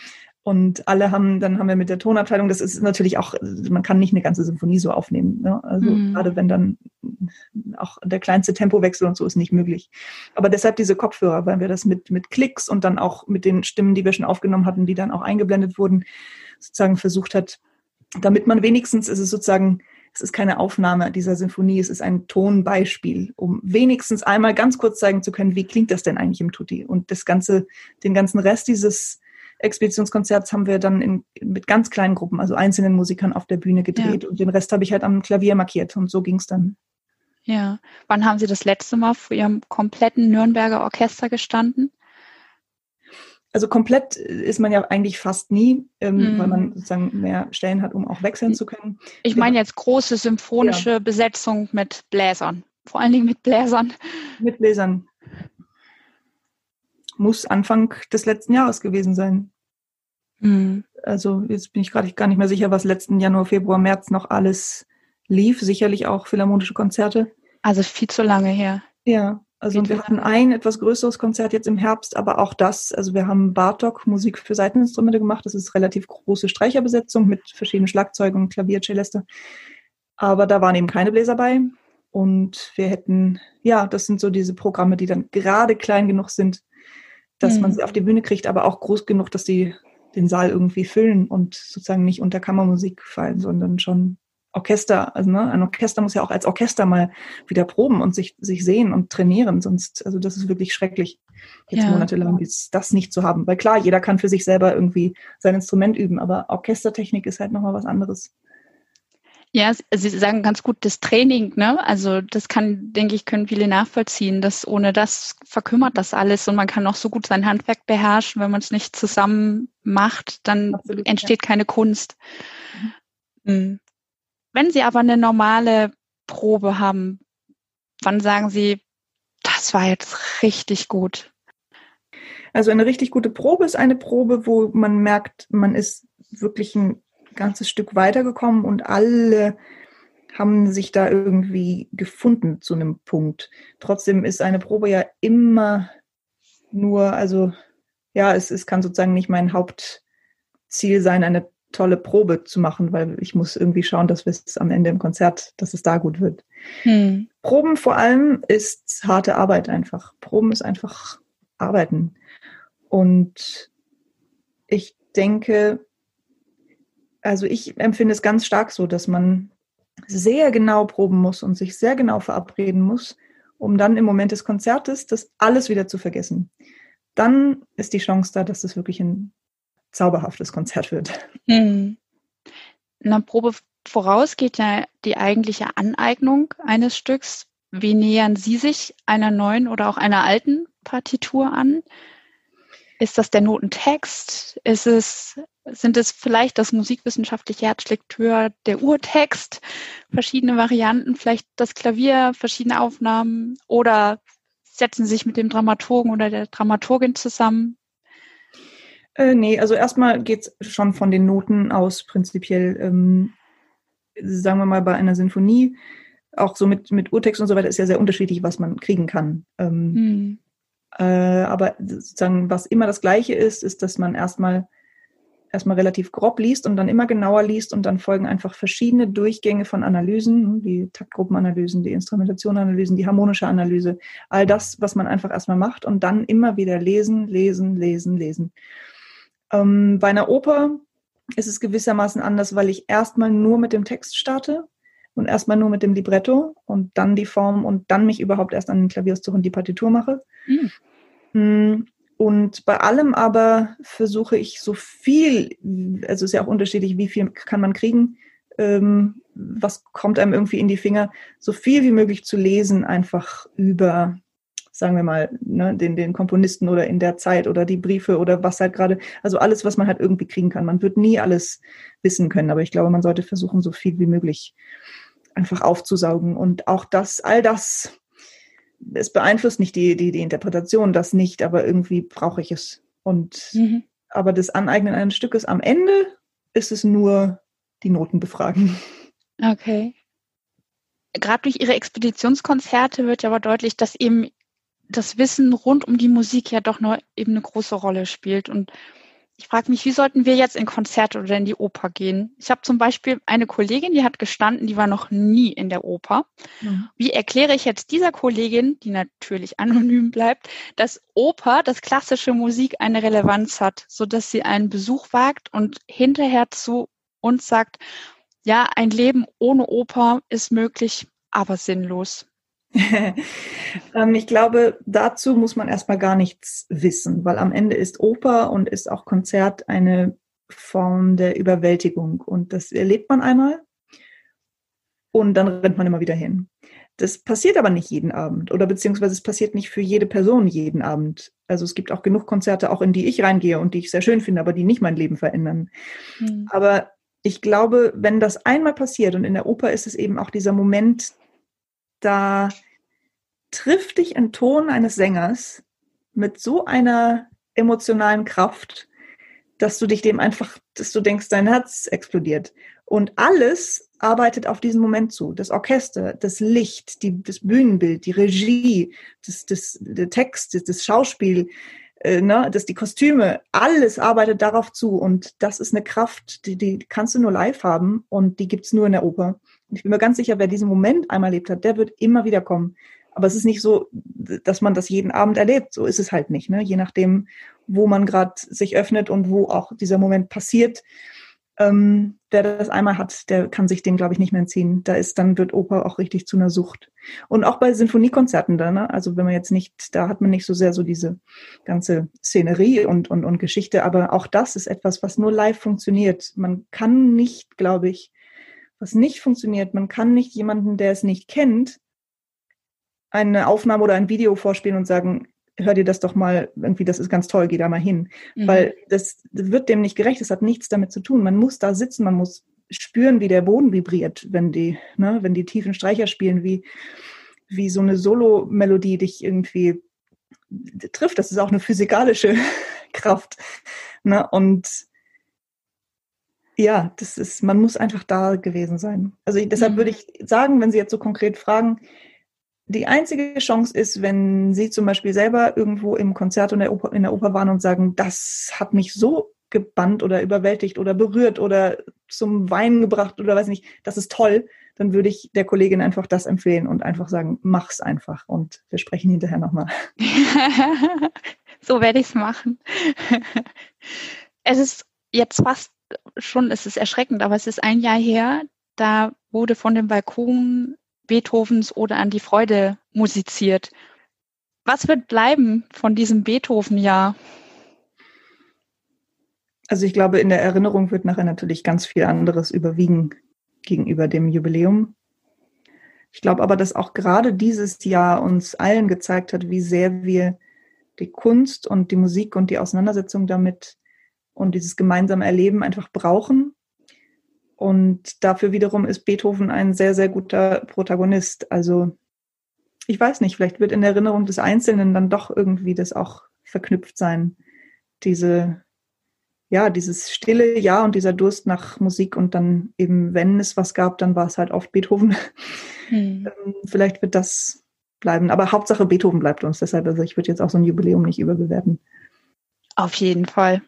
C: Und alle haben, dann haben wir mit der Tonabteilung, das ist natürlich auch, man kann nicht eine ganze Symphonie so aufnehmen. Ne? Also mhm. gerade wenn dann auch der kleinste Tempowechsel und so ist nicht möglich. Aber deshalb diese Kopfhörer, weil wir das mit, mit Klicks und dann auch mit den Stimmen, die wir schon aufgenommen hatten, die dann auch eingeblendet wurden, sozusagen versucht hat, damit man wenigstens, es ist sozusagen, es ist keine Aufnahme dieser Sinfonie, es ist ein Tonbeispiel, um wenigstens einmal ganz kurz zeigen zu können, wie klingt das denn eigentlich im Tutti? Und das ganze, den ganzen Rest dieses Expeditionskonzerts haben wir dann in, mit ganz kleinen Gruppen, also einzelnen Musikern auf der Bühne gedreht ja. und den Rest habe ich halt am Klavier markiert und so ging es dann.
B: Ja. Wann haben Sie das letzte Mal vor Ihrem kompletten Nürnberger Orchester gestanden?
C: Also komplett ist man ja eigentlich fast nie, ähm, mhm. weil man sozusagen mehr Stellen hat, um auch wechseln zu können.
B: Ich meine jetzt große symphonische ja. Besetzung mit Bläsern. Vor allen Dingen mit Bläsern.
C: Mit Bläsern muss Anfang des letzten Jahres gewesen sein. Mhm. Also jetzt bin ich gerade gar nicht mehr sicher, was letzten Januar, Februar, März noch alles lief. Sicherlich auch philharmonische Konzerte.
B: Also viel zu lange her.
C: Ja, also wir hatten ein etwas größeres Konzert jetzt im Herbst, aber auch das, also wir haben Bartok Musik für Seiteninstrumente gemacht. Das ist relativ große Streicherbesetzung mit verschiedenen Schlagzeugen, Klavier, Celeste. Aber da waren eben keine Bläser bei. Und wir hätten, ja, das sind so diese Programme, die dann gerade klein genug sind, dass mhm. man sie auf die Bühne kriegt, aber auch groß genug, dass die den Saal irgendwie füllen und sozusagen nicht unter Kammermusik fallen, sondern schon Orchester, also ne, ein Orchester muss ja auch als Orchester mal wieder proben und sich, sich sehen und trainieren, sonst, also das ist wirklich schrecklich, jetzt ja. monatelang das nicht zu haben. Weil klar, jeder kann für sich selber irgendwie sein Instrument üben, aber Orchestertechnik ist halt nochmal was anderes.
B: Ja, Sie sagen ganz gut das Training, ne? Also das kann, denke ich, können viele nachvollziehen, dass ohne das verkümmert das alles und man kann auch so gut sein Handwerk beherrschen, wenn man es nicht zusammen macht, dann Absolut, entsteht ja. keine Kunst. Mhm. Wenn Sie aber eine normale Probe haben, wann sagen Sie, das war jetzt richtig gut?
C: Also eine richtig gute Probe ist eine Probe, wo man merkt, man ist wirklich ein ganzes Stück weitergekommen und alle haben sich da irgendwie gefunden zu einem Punkt. Trotzdem ist eine Probe ja immer nur, also ja, es, es kann sozusagen nicht mein Hauptziel sein, eine tolle Probe zu machen, weil ich muss irgendwie schauen, dass wir es am Ende im Konzert, dass es da gut wird. Hm. Proben vor allem ist harte Arbeit einfach. Proben ist einfach arbeiten. Und ich denke, also ich empfinde es ganz stark so, dass man sehr genau proben muss und sich sehr genau verabreden muss, um dann im Moment des Konzertes das alles wieder zu vergessen. Dann ist die Chance da, dass das wirklich ein zauberhaftes Konzert wird.
B: Hm. Einer Probe voraus geht ja die eigentliche Aneignung eines Stücks. Wie nähern Sie sich einer neuen oder auch einer alten Partitur an? Ist das der Notentext? Ist es sind es vielleicht das musikwissenschaftliche Herzlektür, der Urtext, verschiedene Varianten, vielleicht das Klavier, verschiedene Aufnahmen oder setzen sich mit dem Dramaturgen oder der Dramaturgin zusammen?
C: Äh, nee, also erstmal geht es schon von den Noten aus prinzipiell, ähm, sagen wir mal bei einer Sinfonie, auch so mit, mit Urtext und so weiter ist ja sehr unterschiedlich, was man kriegen kann. Ähm, hm. äh, aber sozusagen, was immer das Gleiche ist, ist, dass man erstmal erstmal relativ grob liest und dann immer genauer liest und dann folgen einfach verschiedene Durchgänge von Analysen, die Taktgruppenanalysen, die Instrumentationanalysen, die harmonische Analyse, all das, was man einfach erstmal macht und dann immer wieder lesen, lesen, lesen, lesen. Ähm, bei einer Oper ist es gewissermaßen anders, weil ich erstmal nur mit dem Text starte und erstmal nur mit dem Libretto und dann die Form und dann mich überhaupt erst an den Klavierauszug und die Partitur mache. Mhm. Und bei allem aber versuche ich so viel, also ist ja auch unterschiedlich, wie viel kann man kriegen, ähm, was kommt einem irgendwie in die Finger, so viel wie möglich zu lesen, einfach über, sagen wir mal, ne, den, den Komponisten oder in der Zeit oder die Briefe oder was halt gerade, also alles, was man halt irgendwie kriegen kann. Man wird nie alles wissen können, aber ich glaube, man sollte versuchen, so viel wie möglich einfach aufzusaugen und auch das, all das, es beeinflusst nicht die, die, die Interpretation, das nicht, aber irgendwie brauche ich es. Und mhm. aber das Aneignen eines Stückes am Ende ist es nur die Noten befragen.
B: Okay. Gerade durch Ihre Expeditionskonzerte wird ja aber deutlich, dass eben das Wissen rund um die Musik ja doch nur eben eine große Rolle spielt. Und ich frage mich, wie sollten wir jetzt in Konzerte oder in die Oper gehen? Ich habe zum Beispiel eine Kollegin, die hat gestanden, die war noch nie in der Oper. Mhm. Wie erkläre ich jetzt dieser Kollegin, die natürlich anonym bleibt, dass Oper, dass klassische Musik eine Relevanz hat, sodass sie einen Besuch wagt und hinterher zu uns sagt, ja, ein Leben ohne Oper ist möglich, aber sinnlos.
C: Ähm, ich glaube, dazu muss man erstmal gar nichts wissen, weil am Ende ist Oper und ist auch Konzert eine Form der Überwältigung. Und das erlebt man einmal und dann rennt man immer wieder hin. Das passiert aber nicht jeden Abend oder beziehungsweise es passiert nicht für jede Person jeden Abend. Also es gibt auch genug Konzerte, auch in die ich reingehe und die ich sehr schön finde, aber die nicht mein Leben verändern. Mhm. Aber ich glaube, wenn das einmal passiert und in der Oper ist es eben auch dieser Moment, da trifft dich ein Ton eines Sängers mit so einer emotionalen Kraft, dass du dich dem einfach, dass du denkst, dein Herz explodiert. Und alles arbeitet auf diesen Moment zu. Das Orchester, das Licht, die, das Bühnenbild, die Regie, das, das, der Text, das, das Schauspiel, äh, ne, dass die Kostüme, alles arbeitet darauf zu. Und das ist eine Kraft, die, die kannst du nur live haben und die gibt's nur in der Oper. Ich bin mir ganz sicher, wer diesen Moment einmal erlebt hat, der wird immer wieder kommen. Aber es ist nicht so, dass man das jeden Abend erlebt. So ist es halt nicht. Ne? Je nachdem, wo man gerade sich öffnet und wo auch dieser Moment passiert. Ähm, wer das einmal hat, der kann sich dem, glaube ich, nicht mehr entziehen. Da ist, dann wird Oper auch richtig zu einer Sucht. Und auch bei Sinfoniekonzerten da, ne? Also wenn man jetzt nicht, da hat man nicht so sehr so diese ganze Szenerie und, und, und Geschichte, aber auch das ist etwas, was nur live funktioniert. Man kann nicht, glaube ich, was nicht funktioniert, man kann nicht jemanden, der es nicht kennt, eine Aufnahme oder ein Video vorspielen und sagen, hör dir das doch mal, irgendwie, das ist ganz toll, geh da mal hin. Mhm. Weil das wird dem nicht gerecht, das hat nichts damit zu tun. Man muss da sitzen, man muss spüren, wie der Boden vibriert, wenn die, ne, wenn die tiefen Streicher spielen, wie, wie so eine Solo-Melodie dich irgendwie trifft. Das ist auch eine physikalische Kraft. Ne? Und ja, das ist, man muss einfach da gewesen sein. Also deshalb mhm. würde ich sagen, wenn Sie jetzt so konkret fragen, die einzige Chance ist, wenn Sie zum Beispiel selber irgendwo im Konzert oder in der Oper waren und sagen, das hat mich so gebannt oder überwältigt oder berührt oder zum Weinen gebracht oder weiß nicht, das ist toll, dann würde ich der Kollegin einfach das empfehlen und einfach sagen, mach's einfach und wir sprechen hinterher nochmal.
B: so werde ich es machen. es ist jetzt fast schon, es ist erschreckend, aber es ist ein Jahr her, da wurde von dem Balkon Beethovens oder an die Freude musiziert. Was wird bleiben von diesem Beethoven-Jahr?
C: Also ich glaube, in der Erinnerung wird nachher natürlich ganz viel anderes überwiegen gegenüber dem Jubiläum. Ich glaube aber, dass auch gerade dieses Jahr uns allen gezeigt hat, wie sehr wir die Kunst und die Musik und die Auseinandersetzung damit und dieses gemeinsame Erleben einfach brauchen und dafür wiederum ist Beethoven ein sehr, sehr guter Protagonist. Also ich weiß nicht, vielleicht wird in der Erinnerung des Einzelnen dann doch irgendwie das auch verknüpft sein. Diese, ja, dieses stille Ja und dieser Durst nach Musik und dann eben, wenn es was gab, dann war es halt oft Beethoven. Hm. Ähm, vielleicht wird das bleiben. Aber Hauptsache Beethoven bleibt uns. Deshalb, also ich würde jetzt auch so ein Jubiläum nicht überbewerten.
B: Auf jeden Fall.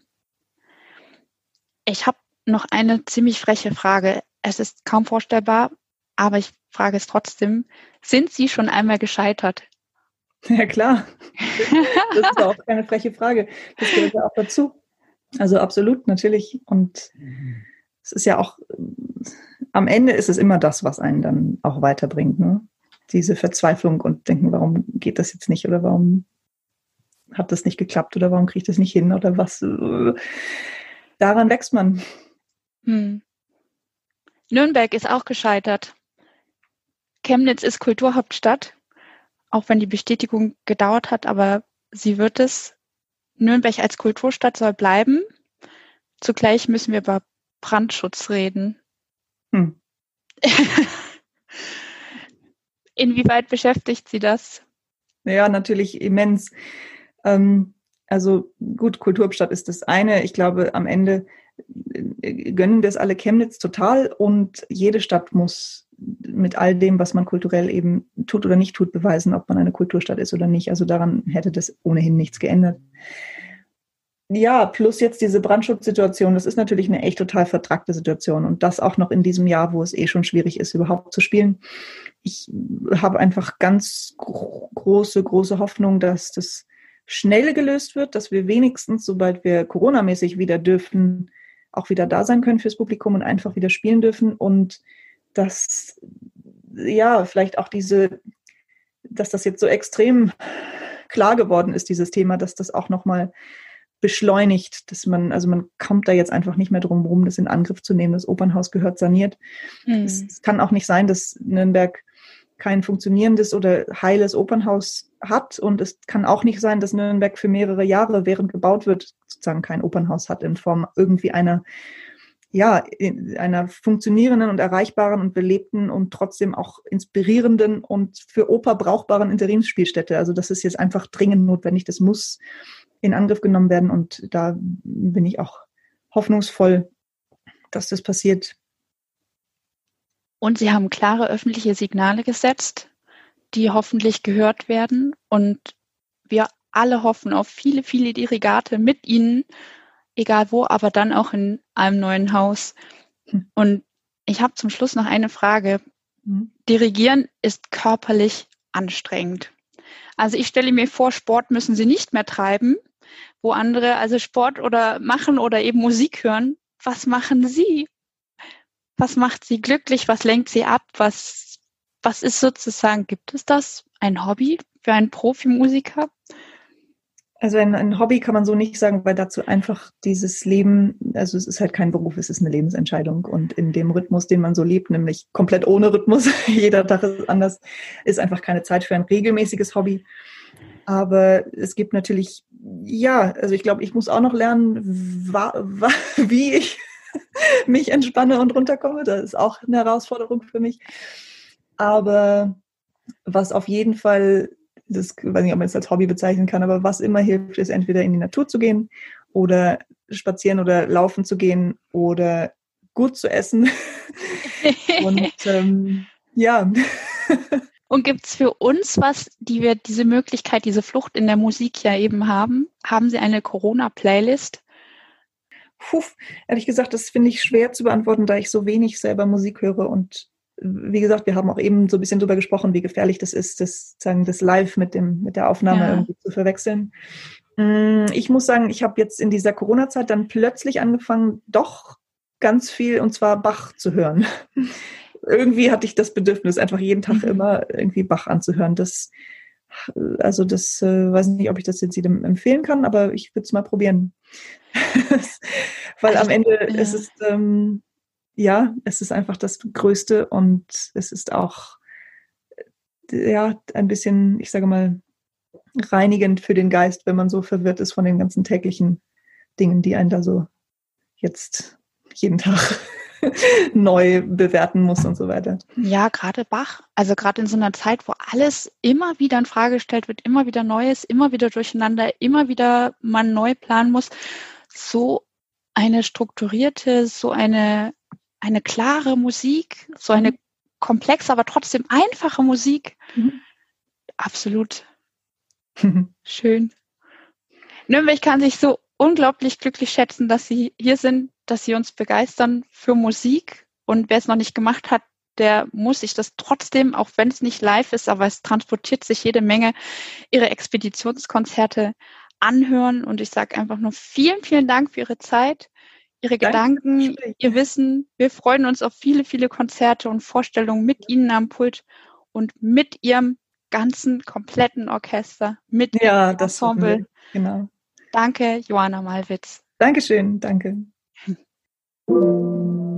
B: Ich habe noch eine ziemlich freche Frage. Es ist kaum vorstellbar, aber ich frage es trotzdem. Sind Sie schon einmal gescheitert?
C: Ja, klar. Das ist auch keine freche Frage. Das gehört ja auch dazu. Also absolut, natürlich. Und es ist ja auch, am Ende ist es immer das, was einen dann auch weiterbringt. Ne? Diese Verzweiflung und denken, warum geht das jetzt nicht oder warum hat das nicht geklappt oder warum kriege ich das nicht hin oder was. Daran wächst man. Hm.
B: Nürnberg ist auch gescheitert. Chemnitz ist Kulturhauptstadt, auch wenn die Bestätigung gedauert hat, aber sie wird es. Nürnberg als Kulturstadt soll bleiben. Zugleich müssen wir über Brandschutz reden. Hm. Inwieweit beschäftigt Sie das?
C: Ja, natürlich immens. Ähm, also gut, Kulturstadt ist das eine. Ich glaube, am Ende äh, gönnen es alle Chemnitz total und jede Stadt muss mit all dem, was man kulturell eben tut oder nicht tut, beweisen, ob man eine Kulturstadt ist oder nicht. Also daran hätte das ohnehin nichts geändert. Ja, plus jetzt diese Brandschutzsituation, das ist natürlich eine echt total vertragte Situation und das auch noch in diesem Jahr, wo es eh schon schwierig ist, überhaupt zu spielen. Ich habe einfach ganz große, große Hoffnung, dass das schnell gelöst wird, dass wir wenigstens, sobald wir Corona-mäßig wieder dürfen, auch wieder da sein können fürs Publikum und einfach wieder spielen dürfen und dass ja vielleicht auch diese, dass das jetzt so extrem klar geworden ist, dieses Thema, dass das auch nochmal beschleunigt, dass man, also man kommt da jetzt einfach nicht mehr drum herum, das in Angriff zu nehmen. Das Opernhaus gehört saniert. Mhm. Es, es, kann auch nicht sein, dass Nürnberg kein funktionierendes oder heiles Opernhaus hat. Und es kann auch nicht sein, dass Nürnberg für mehrere Jahre, während gebaut wird, sozusagen kein Opernhaus hat in Form irgendwie einer ja, einer funktionierenden und erreichbaren und belebten und trotzdem auch inspirierenden und für Oper brauchbaren Interimsspielstätte. Also das ist jetzt einfach dringend notwendig. Das muss in Angriff genommen werden. Und da bin ich auch hoffnungsvoll, dass das passiert.
B: Und Sie haben klare öffentliche Signale gesetzt, die hoffentlich gehört werden. Und wir alle hoffen auf viele, viele Dirigate mit Ihnen, egal wo, aber dann auch in einem neuen Haus. Hm. Und ich habe zum Schluss noch eine Frage. Hm. Dirigieren ist körperlich anstrengend. Also ich stelle mir vor, Sport müssen Sie nicht mehr treiben, wo andere also Sport oder machen oder eben Musik hören. Was machen Sie? Was macht Sie glücklich? Was lenkt Sie ab? Was, was ist sozusagen, gibt es das? Ein Hobby für einen Profimusiker?
C: Also ein, ein, Hobby kann man so nicht sagen, weil dazu einfach dieses Leben, also es ist halt kein Beruf, es ist eine Lebensentscheidung. Und in dem Rhythmus, den man so lebt, nämlich komplett ohne Rhythmus, jeder Tag ist anders, ist einfach keine Zeit für ein regelmäßiges Hobby. Aber es gibt natürlich, ja, also ich glaube, ich muss auch noch lernen, wie ich mich entspanne und runterkomme. Das ist auch eine Herausforderung für mich. Aber was auf jeden Fall, das weiß nicht, ob man es als Hobby bezeichnen kann, aber was immer hilft, ist entweder in die Natur zu gehen oder spazieren oder laufen zu gehen oder gut zu essen. und ähm, ja.
B: Und gibt es für uns was, die wir diese Möglichkeit, diese Flucht in der Musik ja eben haben? Haben Sie eine Corona-Playlist?
C: Puh, ehrlich gesagt, das finde ich schwer zu beantworten, da ich so wenig selber Musik höre. Und wie gesagt, wir haben auch eben so ein bisschen drüber gesprochen, wie gefährlich das ist, das, sagen, das Live mit, dem, mit der Aufnahme ja. irgendwie zu verwechseln. Mm, ich muss sagen, ich habe jetzt in dieser Corona-Zeit dann plötzlich angefangen, doch ganz viel, und zwar Bach zu hören irgendwie hatte ich das Bedürfnis, einfach jeden Tag mhm. immer irgendwie Bach anzuhören. Das, also das äh, weiß nicht, ob ich das jetzt jedem empfehlen kann, aber ich würde es mal probieren. Weil am Ende ja. ist es ähm, ja, es ist einfach das Größte und es ist auch äh, ja ein bisschen, ich sage mal, reinigend für den Geist, wenn man so verwirrt ist von den ganzen täglichen Dingen, die einen da so jetzt jeden Tag neu bewerten muss und so weiter.
B: Ja, gerade Bach. Also gerade in so einer Zeit, wo alles immer wieder in Frage gestellt wird, immer wieder Neues, immer wieder durcheinander, immer wieder man neu planen muss. So eine strukturierte, so eine, eine klare Musik, so eine komplexe, aber trotzdem einfache Musik. Mhm. Absolut. Schön. Nürnberg kann sich so unglaublich glücklich schätzen, dass Sie hier sind, dass Sie uns begeistern für Musik. Und wer es noch nicht gemacht hat, der muss sich das trotzdem, auch wenn es nicht live ist, aber es transportiert sich jede Menge, Ihre Expeditionskonzerte anhören. Und ich sage einfach nur vielen, vielen Dank für Ihre Zeit, Ihre Danke. Gedanken, Ihr Wissen. Wir freuen uns auf viele, viele Konzerte und Vorstellungen mit Ihnen am Pult und mit Ihrem ganzen kompletten Orchester mit
C: ja, das
B: Ensemble.
C: Genau.
B: Danke, Johanna Malwitz.
C: Dankeschön, danke. Thank you.